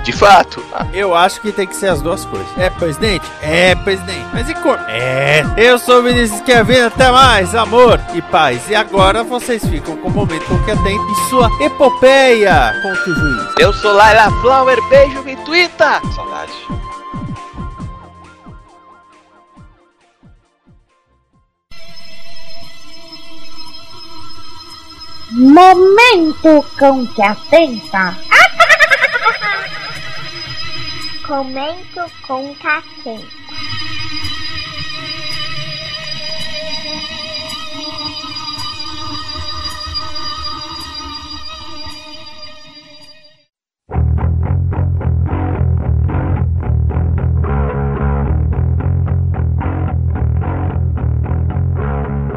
De fato. Eu acho que tem que ser as duas coisas. É presidente? É presidente. Mas e corno? É. Eu sou o Vinícius Kevin, até mais, amor e paz. E agora vocês ficam com o momento que tem em sua epopeia contra o juiz. Eu sou Laila Flower, beijo me Twitter. Saudade. Momento cão que atenta. Comento com catenta.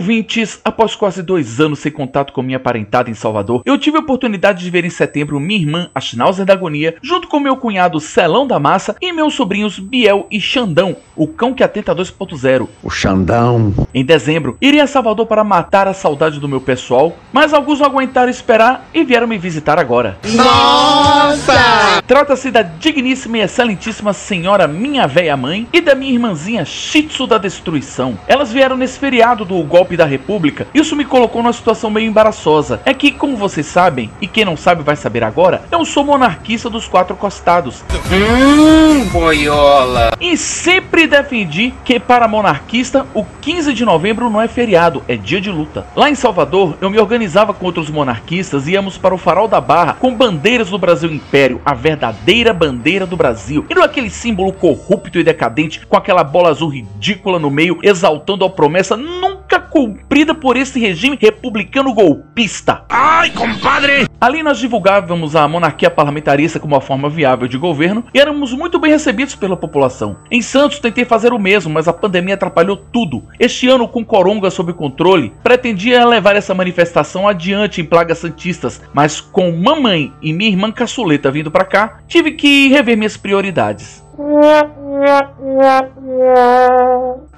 Ouvintes, após quase dois anos sem contato com minha parentada em Salvador, eu tive a oportunidade de ver em setembro minha irmã, a Schnauzer da Agonia, junto com meu cunhado Celão da Massa e meus sobrinhos Biel e Xandão, o cão que atenta 2.0. O Xandão. Em dezembro, irei a Salvador para matar a saudade do meu pessoal, mas alguns não aguentaram esperar e vieram me visitar agora. Nossa! Trata-se da digníssima e excelentíssima senhora minha véia mãe e da minha irmãzinha Shitsu da Destruição. Elas vieram nesse feriado do golpe da República, isso me colocou numa situação meio embaraçosa. É que, como vocês sabem, e quem não sabe vai saber agora, eu sou monarquista dos quatro costados. Hum, boiola! E sempre defendi que para monarquista o 15 de novembro não é feriado, é dia de luta. Lá em Salvador, eu me organizava com outros monarquistas e íamos para o Farol da Barra com bandeiras do Brasil Império, a verdadeira bandeira do Brasil. E não aquele símbolo corrupto e decadente com aquela bola azul ridícula no meio, exaltando a promessa nunca cumprida por esse regime republicano golpista. Ai, compadre! Ali nós divulgávamos a monarquia parlamentarista como uma forma viável de governo e éramos muito bem recebidos pela população. Em Santos tentei fazer o mesmo, mas a pandemia atrapalhou tudo. Este ano, com Coronga sob controle, pretendia levar essa manifestação adiante em Plagas Santistas, mas com mamãe e minha irmã caçuleta vindo para cá, tive que rever minhas prioridades.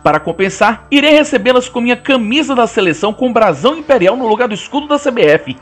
Para compensar, irei recebê-las com minha camisa da seleção com brasão imperial no lugar do escudo da CBF.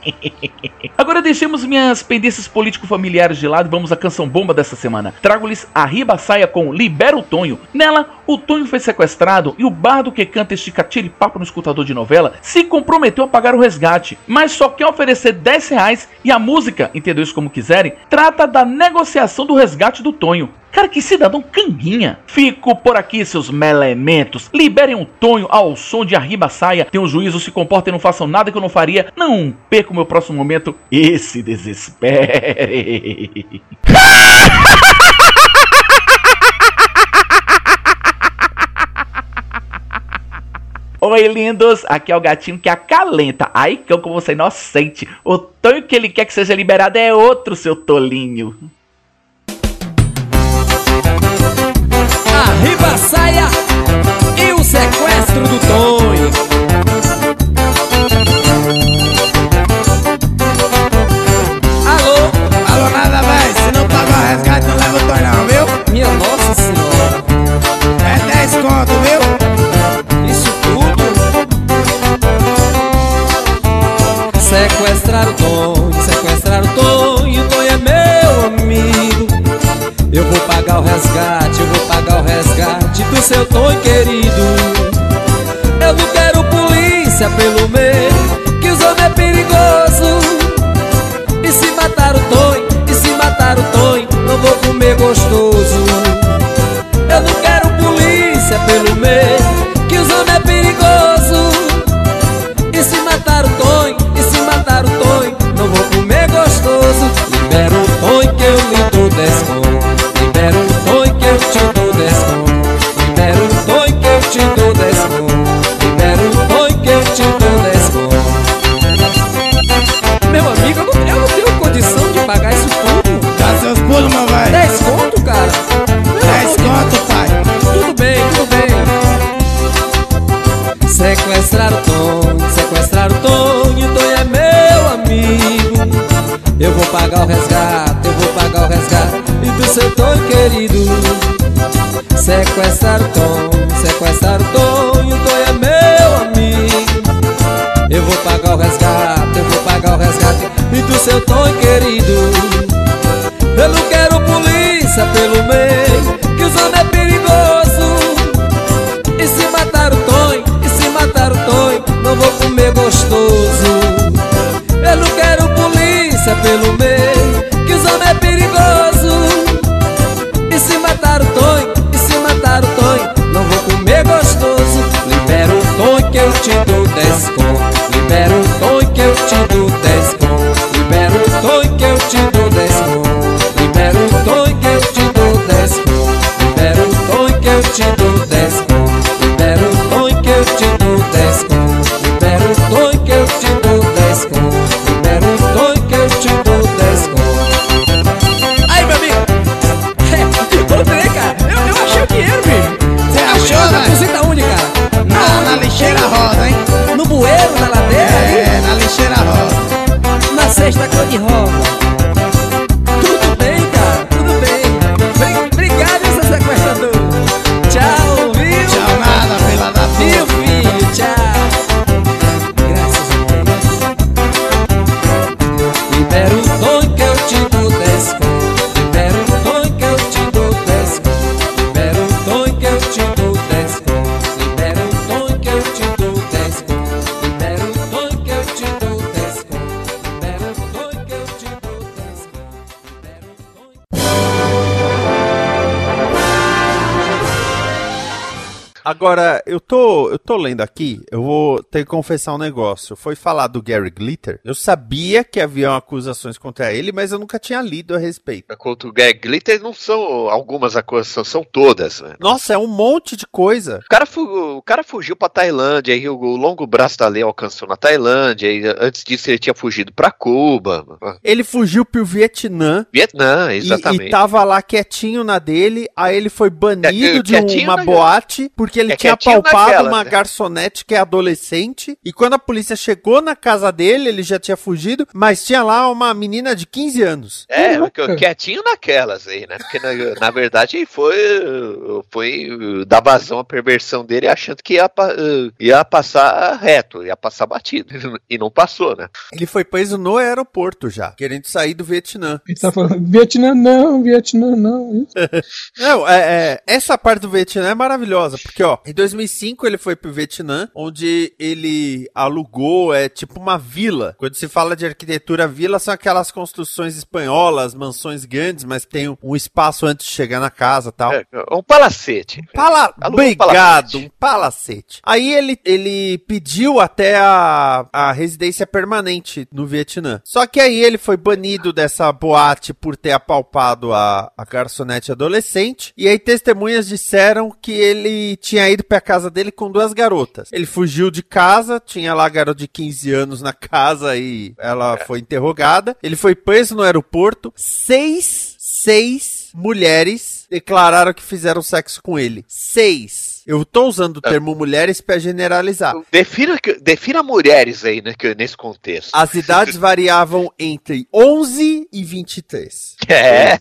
Agora deixemos minhas pendências político-familiares de lado e vamos à canção bomba dessa semana. Trago-lhes a riba saia com Libera o Tonho. Nela, o Tonho foi sequestrado e o bardo que canta este catiripapo no escutador de novela se comprometeu a pagar o resgate, mas só quer oferecer 10 reais e a música, entendeu isso como quiserem, trata da negociação do resgate do Tonho. Cara, que cidadão canguinha. Fico por aqui, seus melementos. Liberem o Tonho ao som de Arriba Saia. Tenham juízo, se comportem, não façam nada que eu não faria. Não perca o meu próximo momento. Esse desespere. Oi, lindos! Aqui é o gatinho que acalenta. Ai, cão como você é inocente. O Tonho que ele quer que seja liberado é outro, seu tolinho. A saia e o sequestro do Tonho. Alô? Alô, nada mais. Se não pagar o resgate, não leva o Tonho, não, viu? Minha nossa senhora. É 10 conto, viu? Isso tudo? Sequestrar o Tonho, sequestrar o Tonho, pagar o resgate, eu vou pagar o resgate do seu Tonho querido. Eu não quero polícia pelo meio, que os homens é perigoso. E se matar o Tonho, e se matar o Tonho, não vou comer gostoso. Eu não quero polícia pelo meio, que os homens é perigoso. E se matar o Tonho, e se matar o Tonho, não vou comer gostoso. Libera o Tonho que eu lhe dou desconto. Querido. Sequestrar o Tonho, sequestrar o Tonho, o Tonho é meu amigo. Eu vou pagar o resgate, eu vou pagar o resgate e do seu Tonho querido. Agora, eu tô, eu tô lendo aqui, eu vou ter que confessar um negócio. Foi falar do Gary Glitter. Eu sabia que haviam acusações contra ele, mas eu nunca tinha lido a respeito. Contra o Gag Glitter não são algumas acusações, são todas. Né? Nossa, é um monte de coisa. O cara, o cara fugiu pra Tailândia, aí o, o longo braço da lei alcançou na Tailândia, aí antes disso ele tinha fugido pra Cuba. Ele fugiu pro Vietnã. Vietnã, e- exatamente. E, tava lá quietinho na dele, aí ele foi banido É, de quietinho uma boate, porque ele É tinha quietinho palpado naquela, uma né? garçonete que é adolescente, e quando a polícia chegou na casa dele, ele já tinha fugido, mas tinha lá uma menina de 15 anos. É, Caraca. quietinho naquelas aí, né? Porque na, na verdade foi, foi dar vazão à perversão dele achando que ia, ia passar reto, ia passar batido. E não passou, né? Ele foi preso no aeroporto já, querendo sair do Vietnã. Ele tá falando, Vietnã não, Vietnã não. Não, é, é, essa parte do Vietnã é maravilhosa, porque Aqui, ó. Em 2005 ele foi pro Vietnã, onde ele alugou, é tipo uma vila. Quando se fala de arquitetura vila, são aquelas construções espanholas, mansões grandes, mas tem um- um espaço antes de chegar na casa e tal. É, um palacete. Pala... Alugou um Obrigado, um palacete. Aí ele, ele pediu até a, a residência permanente no Vietnã. Só que aí ele foi banido dessa boate por ter apalpado a, a garçonete adolescente. E aí testemunhas disseram que ele tinha ido pra casa dele com duas garotas. Ele fugiu de casa, tinha lá a garota de 15 anos na casa e ela foi interrogada. Ele foi preso no aeroporto. Seis, seis mulheres declararam que fizeram sexo com ele. Seis. Eu tô usando o termo mulheres pra generalizar. Defina, defina mulheres aí, né, nesse contexto. As idades variavam entre 11 e 23. É.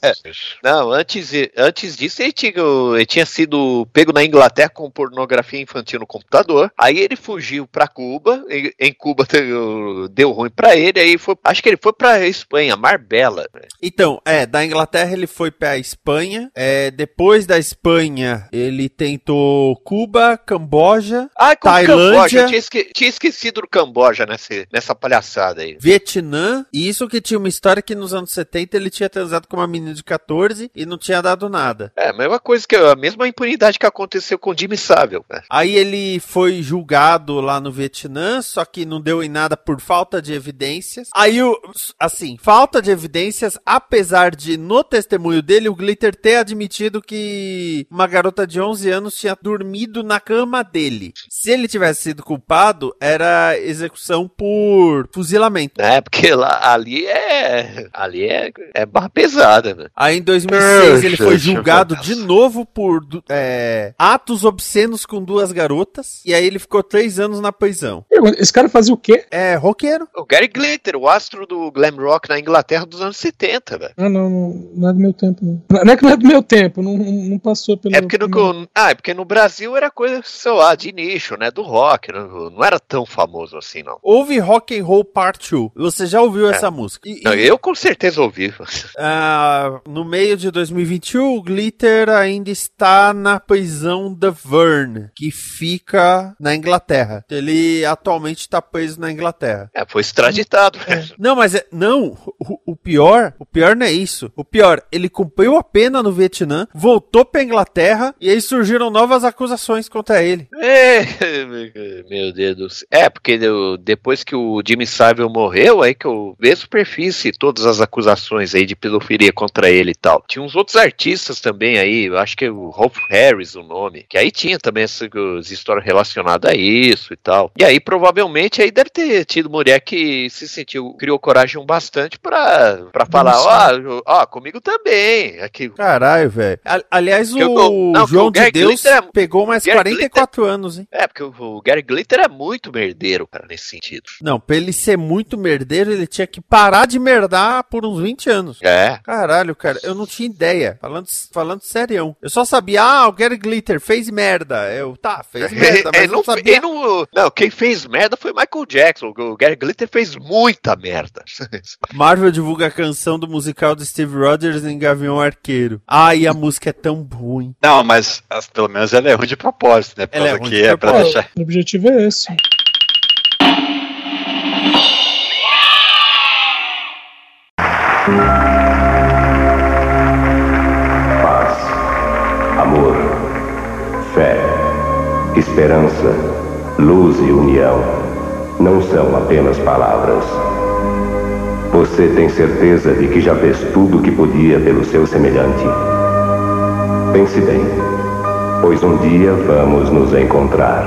Não, antes, antes disso ele tinha, ele tinha sido pego na Inglaterra com pornografia infantil no computador. Aí ele fugiu pra Cuba. Em, em Cuba deu, deu ruim pra ele. Aí foi, acho que ele foi pra Espanha, Marbella. Então, é, da Inglaterra ele foi pra Espanha. É, depois da Espanha, ele tentou Cuba, Camboja, Ah, com Camboja. Tailândia, Eu tinha, esque- tinha esquecido do Camboja nessa, nessa palhaçada aí. Vietnã. E isso que tinha uma história que nos anos 70 ele tinha transado com uma menina de 14 e não tinha dado nada. É, a mesma coisa que a mesma impunidade que aconteceu com o Jimmy Savile. né? Aí ele foi julgado lá no Vietnã, só que não deu em nada por falta de evidências. Aí, o, assim, falta de evidências, apesar de no testemunho dele o Glitter ter admitido que uma garota de 11 anos tinha dormido na cama dele. Se ele tivesse sido culpado, era execução por fuzilamento. É, porque lá, ali é. Ali é, é barra pesada, né? Aí em 2006 ele foi julgado de novo por é, atos obscenos com duas garotas. E aí ele ficou três anos na prisão. Esse cara fazia o quê? É, roqueiro. O Gary Glitter, o astro do glam rock na Inglaterra dos anos 70, velho. Ah, não, não, não é do meu tempo, não. Não é que não é do meu tempo, não, não passou pelo. É porque no, pelo- ah, é porque no Brasil era coisa, sei lá, de nicho, né? Do rock. Não, não era tão famoso assim, não. Houve Rock and Roll Part 2. Você já ouviu É. essa música? E- e, Não, Eu com certeza ouvi. ah, no meio de 2021, o Glitter ainda está na prisão da Verne, que fica na Inglaterra. Ele atualmente está preso na Inglaterra. É, foi extraditado. né? Não, mas é, não, o, o pior, o pior não é isso. O pior, ele cumpriu a pena no Vietnã, voltou pra Inglaterra e aí surgiram novas acusações contra ele. É, meu Deus. É, porque eu- depois que o Jimmy Savile morreu, aí que eu vi a superfície todas as acusações aí de pedofilia contra ele e tal. Tinha uns outros artistas também aí, eu acho que é o Rolf Harris o nome, que aí tinha também essas histórias relacionadas a isso e tal. E aí provavelmente aí deve ter tido mulher que se sentiu, criou coragem bastante pra, pra falar, ó, ó, comigo também. Aqui, Caralho, velho. Aliás, o eu- não, João o de Deus é- pegou mais Gary 44 anos, hein? É, porque o, Gary Glitter é muito merdeiro, cara, nesse sentido. Não, pra ele ser muito merdeiro, ele tinha que parar de merdar por uns 20 anos. É. Caralho, cara, eu não tinha ideia. Falando, falando serião. Eu só sabia, ah, o Gary Glitter fez merda. Eu, tá, fez merda, mas eu não não, sabia. não, não, quem fez merda foi Michael Jackson. O Gary Glitter fez muita merda. Marvel divulga a canção do musical de Steve Rogers em Gavião Arqueiro. Ai, a música é tão ruim. Não, mas as- pelo menos ela é ruim de propósito, né? Por Ela é causa que é pra deixar. O objetivo é esse. Paz, amor, fé, esperança, luz e união não são apenas palavras. Você tem certeza de que já fez tudo o que podia pelo seu semelhante? Pense bem, pois um dia vamos nos encontrar.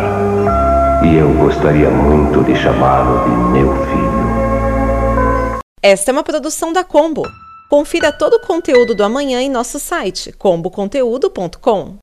E eu gostaria muito de chamá-lo de meu filho. Esta é uma produção da Combo. Confira todo o conteúdo do amanhã em nosso site comboconteúdo.com.